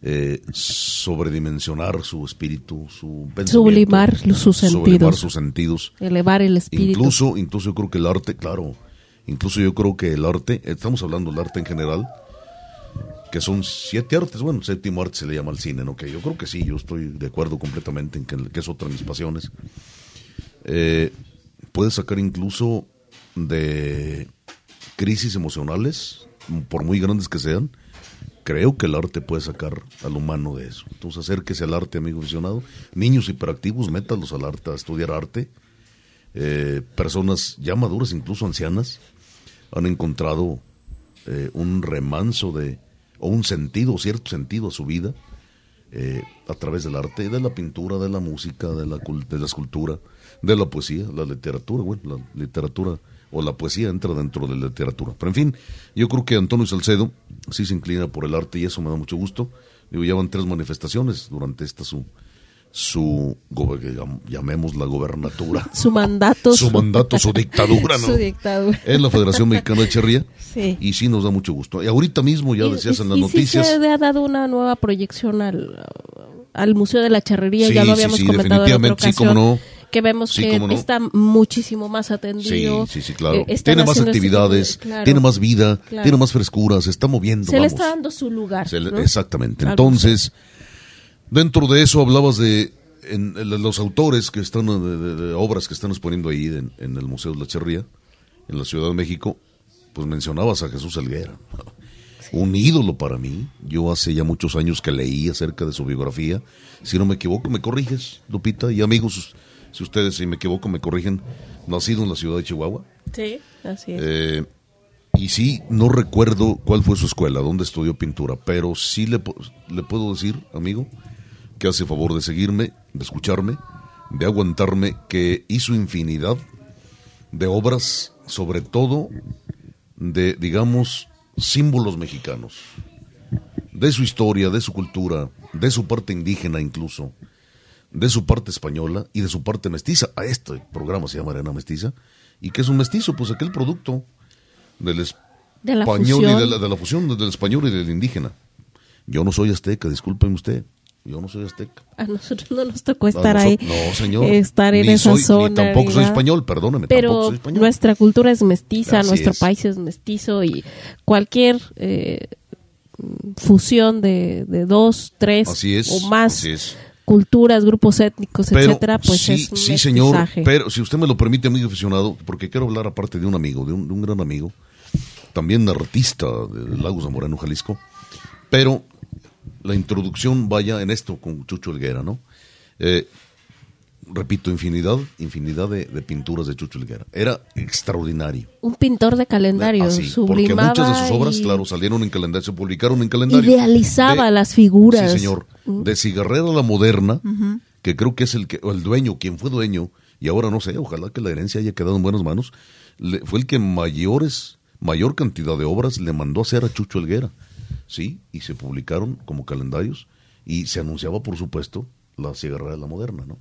eh, sobredimensionar su espíritu, su sublimar sus sentidos, sus sentidos, elevar el espíritu. Incluso, incluso yo creo que el arte, claro, incluso yo creo que el arte, estamos hablando del arte en general, que son siete artes, bueno, séptimo arte se le llama al cine, ¿no? Que yo creo que sí, yo estoy de acuerdo completamente en que, es otra de mis pasiones. Eh, puede sacar incluso de crisis emocionales, por muy grandes que sean, creo que el arte puede sacar al humano de eso. Entonces acérquese al arte, amigo aficionado. Niños hiperactivos, métalos al arte, a estudiar arte. Eh, personas ya maduras, incluso ancianas, han encontrado eh, un remanso de, o un sentido, cierto sentido a su vida eh, a través del arte, de la pintura, de la música, de la, de la escultura, de la poesía, la literatura, bueno, la literatura o la poesía entra dentro de la literatura. Pero en fin, yo creo que Antonio Salcedo sí se inclina por el arte y eso me da mucho gusto. Digo, ya tres manifestaciones durante esta su, su llamemos la gobernatura. [LAUGHS] Su mandato. su mandato, su dictadura, ¿no? [LAUGHS] Su dictadura. En la Federación Mexicana de Cherría. Sí. Y sí nos da mucho gusto. Y ahorita mismo ya decías en las y noticias. Sí se ha dado una nueva proyección al, al Museo de la Charrería, ya lo habíamos sí, comentado definitivamente, en sí, como no que vemos que no. está muchísimo más atendido. Sí, sí, sí, claro. Eh, tiene más actividades, claro, tiene más vida, claro. tiene más frescura, se está moviendo. Se vamos. le está dando su lugar. Le, ¿no? Exactamente. Entonces, dentro de eso hablabas de en, en los autores que están, de, de, de, obras que están exponiendo ahí en, en, el Museo de la Cherría, en la Ciudad de México, pues mencionabas a Jesús Helguera. Un ídolo para mí. Yo hace ya muchos años que leí acerca de su biografía. Si no me equivoco, me corriges, Lupita, y amigos si ustedes, si me equivoco, me corrigen, nacido en la ciudad de Chihuahua. Sí, así es. Eh, y sí, no recuerdo cuál fue su escuela, dónde estudió pintura, pero sí le, le puedo decir, amigo, que hace favor de seguirme, de escucharme, de aguantarme, que hizo infinidad de obras, sobre todo de, digamos, símbolos mexicanos, de su historia, de su cultura, de su parte indígena incluso, de su parte española y de su parte mestiza. A este programa se llama Arena Mestiza. ¿Y qué es un mestizo? Pues aquel producto del, De la español fusión. y de la, de la fusión del español y del indígena. Yo no soy azteca, discúlpeme usted. Yo no soy azteca. A nosotros no nos tocó estar ahí. No, señor. Estar en Ni esa soy- ni zona. tampoco soy español, perdóneme. Pero soy español. nuestra cultura es mestiza, Así nuestro es. país es mestizo y cualquier eh, fusión de, de dos, tres Así es, o más así es. culturas, grupos étnicos, Pero etcétera, pues sí, es un sí, señor. Pero si usted me lo permite, amigo aficionado, porque quiero hablar aparte de un amigo, de un, de un gran amigo, también artista de Lagos de Moreno, Jalisco. Pero la introducción vaya en esto con Chucho Elguera, ¿no? Eh, repito, infinidad, infinidad de, de pinturas de Chucho Elguera. Era extraordinario. Un pintor de calendario, Así, porque sublimaba muchas de sus obras, y claro, salieron en calendario, se publicaron en calendario. idealizaba De- las figuras. Sí, señor. De Cigarrera la Moderna, que creo que es el que, el dueño, quien fue dueño, y ahora no sé, ojalá que la herencia haya quedado en buenas manos, le- fue el que mayores, mayor cantidad de obras le mandó a hacer a Chucho Elguera. Sí, y se publicaron como calendarios, y se anunciaba, por supuesto, la Cigarrera la Moderna, ¿no?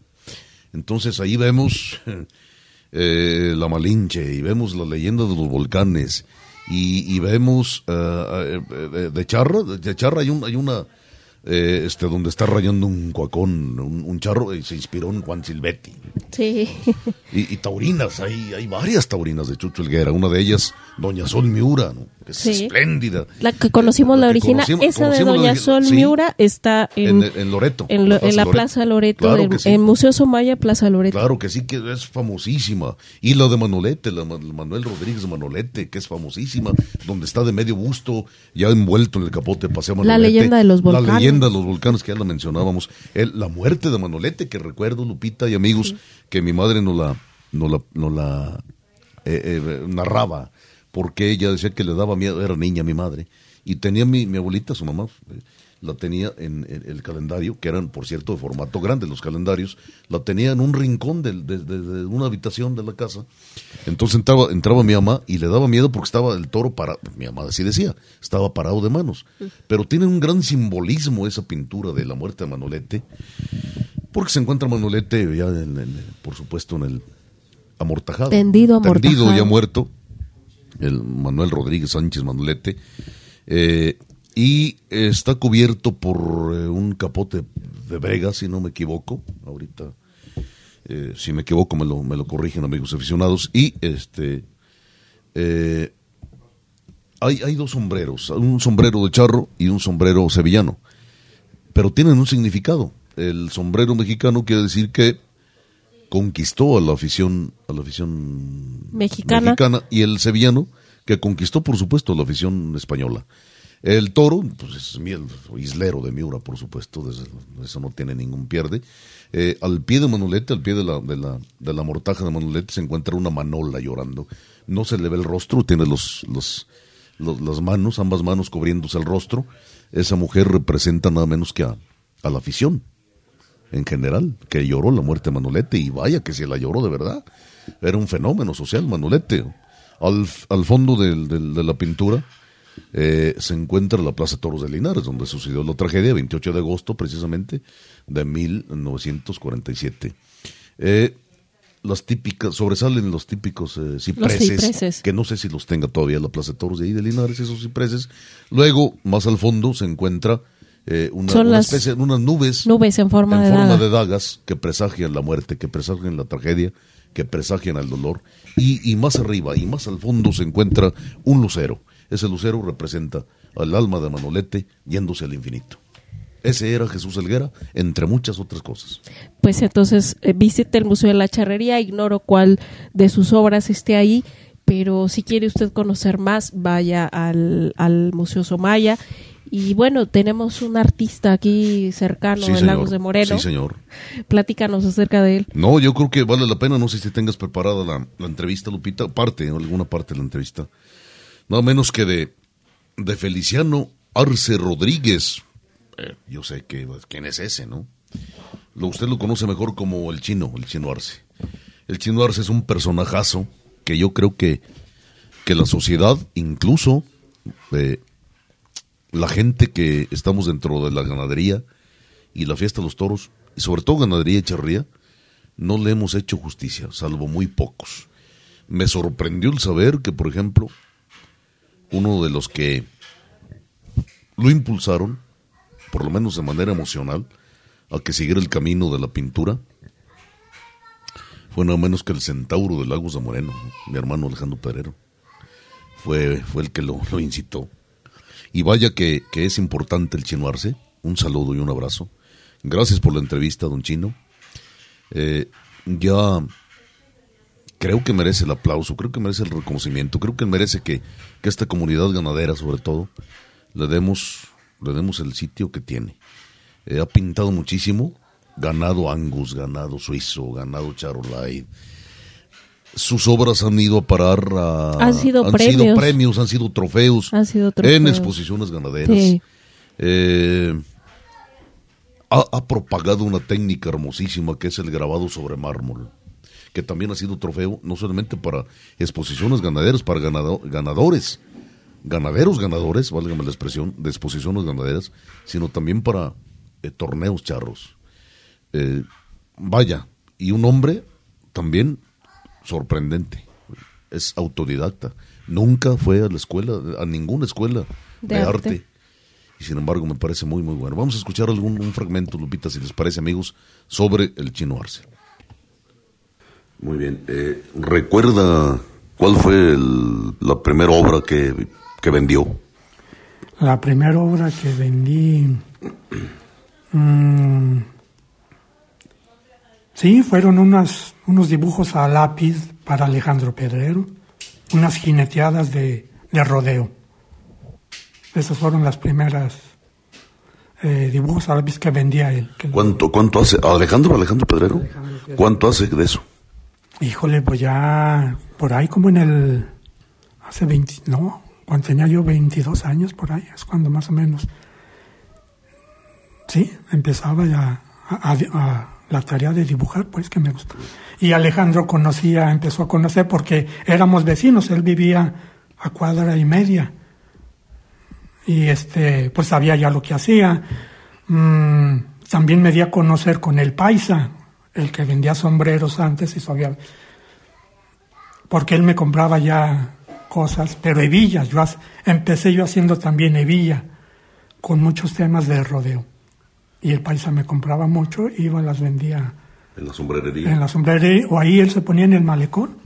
Entonces ahí vemos [LAUGHS] eh, la Malinche y vemos la leyenda de los volcanes y, y vemos eh, de Charra, de Charra hay, un, hay una eh, este donde está rayando un cuacón, un, un charro y se inspiró en Juan Silvetti. Sí. [LAUGHS] Y, y taurinas, hay, hay varias taurinas de Chucho Elguera, una de ellas Doña Sol Miura, ¿no? Que es Sí. espléndida. La que conocimos la, La que original, conocimos- esa de conocimos la Doña Sol sí. Miura está en, En, en Loreto. en, lo- en la Plaza Loreto, Claro en, que sí. en Museo Somaya, Plaza Loreto. Claro que sí, que es famosísima. Y la de Manolete, la Ma- Manuel Rodríguez Manolete, que es famosísima, donde está de medio busto, ya envuelto en el capote, pasea La leyenda de los La volcanes. leyenda de los volcanes, que ya la mencionábamos. El- la muerte de Manolete, que recuerdo, Lupita y amigos, que mi madre no la, no la, no la eh, eh, narraba, porque ella decía que le daba miedo, era niña mi madre, y tenía mi, mi abuelita, su mamá, eh, la tenía en, en el calendario, que eran, por cierto, de formato grande los calendarios, la tenía en un rincón de, de- de una habitación de la casa. Entonces entraba, entraba mi mamá y le daba miedo porque estaba el toro parado, mi mamá así decía, estaba parado de manos. Pero tiene un gran simbolismo esa pintura de la muerte de Manolete, porque se encuentra Manolete ya, en- por supuesto, en el amortajado. Tendido, Tendido, amortajado. ya muerto, el Manuel Rodríguez Sánchez Manolete, eh, y está cubierto por eh, un capote de brega, si no me equivoco, ahorita, eh, si me equivoco me lo, me lo corrigen amigos aficionados, y este, hay, hay dos sombreros, un sombrero de charro y un sombrero sevillano, pero tienen un significado. El sombrero mexicano quiere decir que conquistó a la afición, a la afición Mexicana. y el sevillano que conquistó por supuesto a la afición española. El toro, pues es miel, islero de Miura, por supuesto, eso no tiene ningún pierde. Eh, al pie de Manolete, al pie de la, de, la, de la mortaja de Manolete, se encuentra una manola llorando. No se le ve el rostro, tiene los, los, los- las manos, ambas manos cubriéndose el rostro. Esa mujer representa nada menos que a, a la afición en general, que lloró la muerte de Manolete, y vaya que se la lloró de verdad. Era un fenómeno social, Manolete. Al, al fondo del- del- de la pintura eh, se encuentra la Plaza Toros de Linares, donde sucedió la tragedia, 28 de agosto precisamente de 1947. Eh, las típicas, sobresalen los típicos eh, cipreses, cipreses. que no sé si los tenga todavía la Plaza de Toros de ahí de Linares, esos cipreses. Luego, más al fondo, se encuentra eh, una, Son una las especie, unas nubes Nubes en forma en de forma daga. de dagas que presagian la muerte, que presagian la tragedia, que presagian el dolor. Y, y más arriba y más al fondo se encuentra un lucero. Ese lucero representa al alma de Manolete yéndose al infinito. Ese era Jesús Helguera, entre muchas otras cosas. Pues entonces eh, visite el Museo de la Charrería, ignoro cuál de sus obras esté ahí, pero si quiere usted conocer más, vaya al, al Museo Somaya. Y bueno, tenemos un artista aquí cercano Sí, en señor. Lagos de Moreno. Sí, señor. Platícanos acerca de él. No, yo creo que vale la pena. No sé si tengas preparada la, la entrevista, Lupita. Parte, alguna parte de la entrevista. Nada menos que de, de Feliciano Arce Rodríguez. Eh, yo sé que quién es ese, ¿no? Lo, usted lo conoce mejor como el chino, el chino Arce. El chino Arce es un personajazo que yo creo que, que la sociedad, incluso eh, la gente que estamos dentro de la ganadería y la fiesta de los toros, y sobre todo ganadería y charría, no le hemos hecho justicia, salvo muy pocos. Me sorprendió el saber que, por ejemplo, uno de los que lo impulsaron, por lo menos de manera emocional, a que siguiera el camino de la pintura, fue nada menos que el centauro de Lagos de Moreno, mi hermano Alejandro Perero. Fue, fue el que lo incitó. Y vaya que, que, es importante el chino Arce. Un saludo y un abrazo. Gracias por la entrevista, don Chino. Eh, ya creo que merece el aplauso, creo que merece el reconocimiento, creo que merece que, que esta comunidad ganadera, sobre todo, le demos, le demos el sitio que tiene. Eh, ha pintado muchísimo, ganado Angus, ganado Suizo, ganado Charolais. Sus obras han ido a parar a... Han sido han premios. Sido premios, han sido trofeos. Han sido trofeos. En exposiciones ganaderas. Sí. Eh, ha, ha, propagado una técnica hermosísima que es el grabado sobre mármol, que también ha sido trofeo no solamente para exposiciones ganaderas, para ganado, ganadores, ganaderos ganadores, válgame la expresión, de exposiciones ganaderas, sino también para eh, torneos charros. Eh, vaya, y un hombre también sorprendente, es autodidacta, nunca fue a la escuela, a ninguna escuela de, de arte. arte y sin embargo me parece muy muy bueno. Vamos a escuchar algún un fragmento, Lupita, si les parece, amigos, sobre el chino Arce. Muy bien. Eh, ¿Recuerda cuál fue el, la primera obra que, que, vendió? La primera obra que vendí... Mmm, sí, fueron unas, unos dibujos a lápiz para Alejandro Pedrero, unas jineteadas de, de rodeo. Esas fueron las primeras eh, dibujos árabes que vendía él. Que ¿Cuánto, ¿Cuánto hace? ¿Alejandro, Alejandro Pedrero? Alejandro Pedrero? ¿Cuánto hace de eso? Híjole, pues ya por ahí como en el... Hace 20... No, cuando tenía yo 22 años por ahí, es cuando más o menos... Sí, empezaba ya a, a, a la tarea de dibujar, pues que me gustó. Y Alejandro conocía, empezó a conocer porque éramos vecinos, él vivía a cuadra y media y este pues sabía ya lo que hacía. Mm, también me di a conocer con el paisa, el que vendía sombreros antes y sabía porque él me compraba ya cosas, pero hebillas. Yo empecé yo haciendo también hebilla con muchos temas de rodeo. Y el paisa me compraba mucho, iba las vendía en la sombrerería. En la sombrerería o ahí él se ponía en el malecón.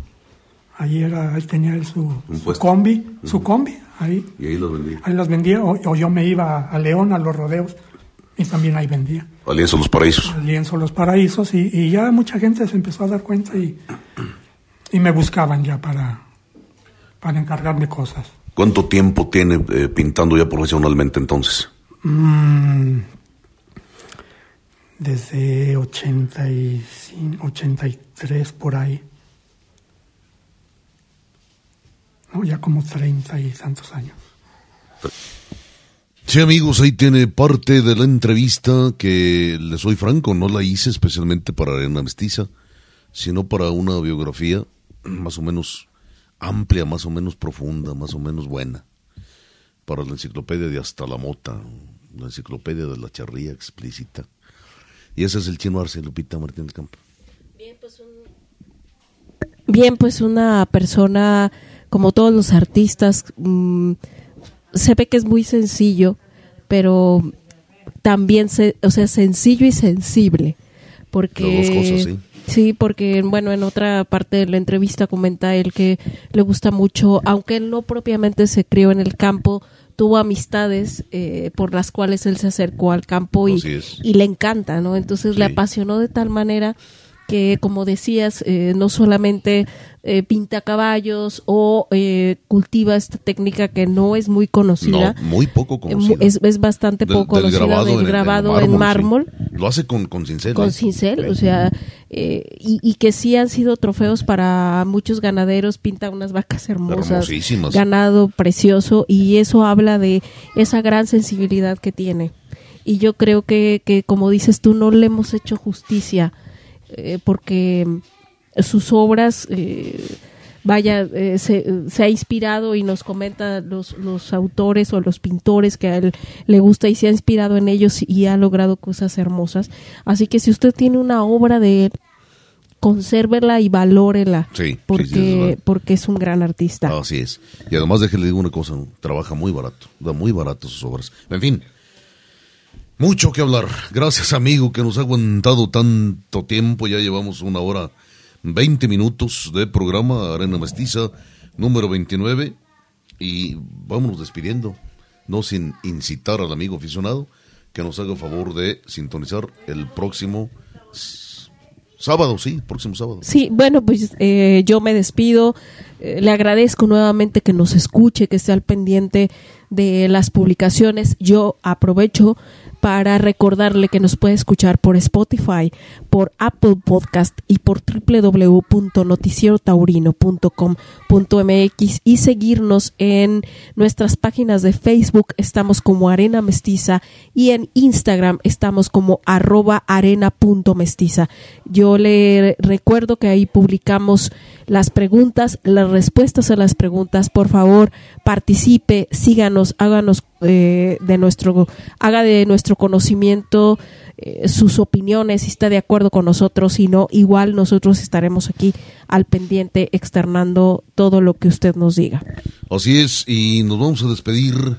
Ahí era, ahí tenía él su, su combi, uh -huh. su combi, ahí. Y ahí los vendía. Ahí las vendía, o, o, yo me iba a León a los rodeos y también ahí vendía. A Lienzo Los Paraísos. A Lienzo Los Paraísos y, y, ya mucha gente se empezó a dar cuenta y, y me buscaban ya para, para encargarme cosas. ¿Cuánto tiempo tiene eh, pintando ya profesionalmente entonces? Mm, desde 85, 83 por ahí. ¿no? ya como treinta y tantos años. Sí, amigos, ahí tiene parte de la entrevista que, les soy franco, no la hice especialmente para Arena Mestiza, sino para una biografía más o menos amplia, más o menos profunda, más o menos buena, para la enciclopedia de Hasta la Mota, la enciclopedia de la charría explícita. Y ese es el chino Arce Lupita Martín del Campo. Bien, pues, un... Bien, pues una persona como todos los artistas, mmm, se ve que es muy sencillo, pero también, se, o sea, sencillo y sensible. Porque, dos cosas, sí. Sí, porque, bueno, en otra parte de la entrevista comenta él que le gusta mucho, aunque él no propiamente se crió en el campo, tuvo amistades eh, por las cuales él se acercó al campo y, y le encanta, ¿no? Entonces sí. le apasionó de tal manera que, como decías, eh, no solamente eh, pinta caballos o eh, cultiva esta técnica que no es muy conocida. No, muy poco conocida. Es, es bastante del, poco del conocida grabado del grabado en, mármol. Sí. Lo hace con, con cincel. Con cincel, o sea, eh, y, y, que sí han sido trofeos para muchos ganaderos, pinta unas vacas hermosas, ganado precioso, y eso habla de esa gran sensibilidad que tiene. Y yo creo que, que como dices tú, no le hemos hecho justicia eh, porque sus obras, eh, vaya, eh, se, se, ha inspirado y nos comenta los, los autores o los pintores que a él le gusta y se ha inspirado en ellos y ha logrado cosas hermosas. Así que si usted tiene una obra de él, consérvela y valórela. Sí, sí, sí, porque, es porque es un gran artista. Así es. Y además déjele digo una cosa, trabaja muy barato, da muy barato sus obras. En fin, mucho que hablar. Gracias amigo que nos ha aguantado tanto tiempo, ya llevamos una hora 20 minutos de programa Arena Mestiza número 29 y vámonos despidiendo, no sin incitar al amigo aficionado que nos haga favor de sintonizar el próximo sábado, sí, próximo sábado. Sí, bueno, pues eh, yo me despido. Eh, le agradezco nuevamente que nos escuche, que esté al pendiente de las publicaciones. Yo aprovecho para recordarle que nos puede escuchar por Spotify, por Apple Podcast y por www.noticierotaurino.com.mx y seguirnos en nuestras páginas de Facebook. Estamos como Arena Mestiza y en Instagram estamos como arroba arena.mestiza. Yo le recuerdo que ahí publicamos las preguntas, las respuestas a las preguntas. Por favor, participe, síganos, háganos eh, de nuestro, haga de nuestro conocimiento eh, sus opiniones, si está de acuerdo con nosotros, si no, igual nosotros estaremos aquí al pendiente externando todo lo que usted nos diga. Así es, y nos vamos a despedir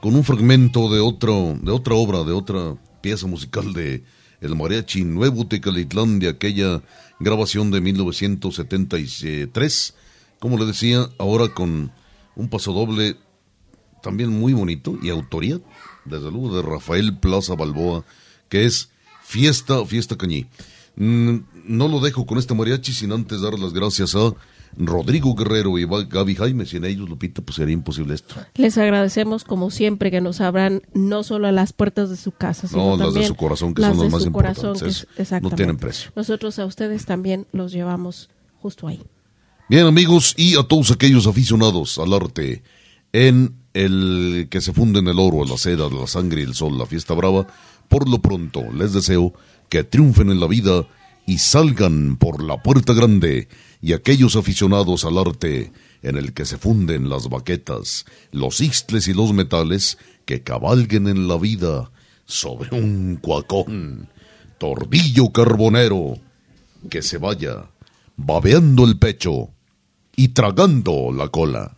con un fragmento de otro, de otra obra, de otra pieza musical de El Mariachi Nuevo Tecalitlán, de aquella grabación de 1973. Como le decía, ahora con un pasodoble también muy bonito y autoría, desde luego, de Rafael Plaza Balboa, que es Fiesta, Fiesta Cañí. Mm, No lo dejo con este mariachi sin antes dar las gracias a Rodrigo Guerrero y Gaby Jaime. Sin ellos, Lupita, pues sería imposible esto. Les agradecemos como siempre que nos abran no solo a las puertas de su casa, sino No, las de su corazón, que las son las más importantes. que es-. No tienen precio. Nosotros a ustedes también los llevamos justo ahí. Bien, amigos, y a todos aquellos aficionados al arte en el que se funden el oro, la seda, la sangre y el sol, la fiesta brava, por lo pronto les deseo que triunfen en la vida y salgan por la puerta grande, y aquellos aficionados al arte en el que se funden las baquetas, los ixtles y los metales, que cabalguen en la vida sobre un cuacón, tordillo carbonero, que se vaya babeando el pecho y tragando la cola.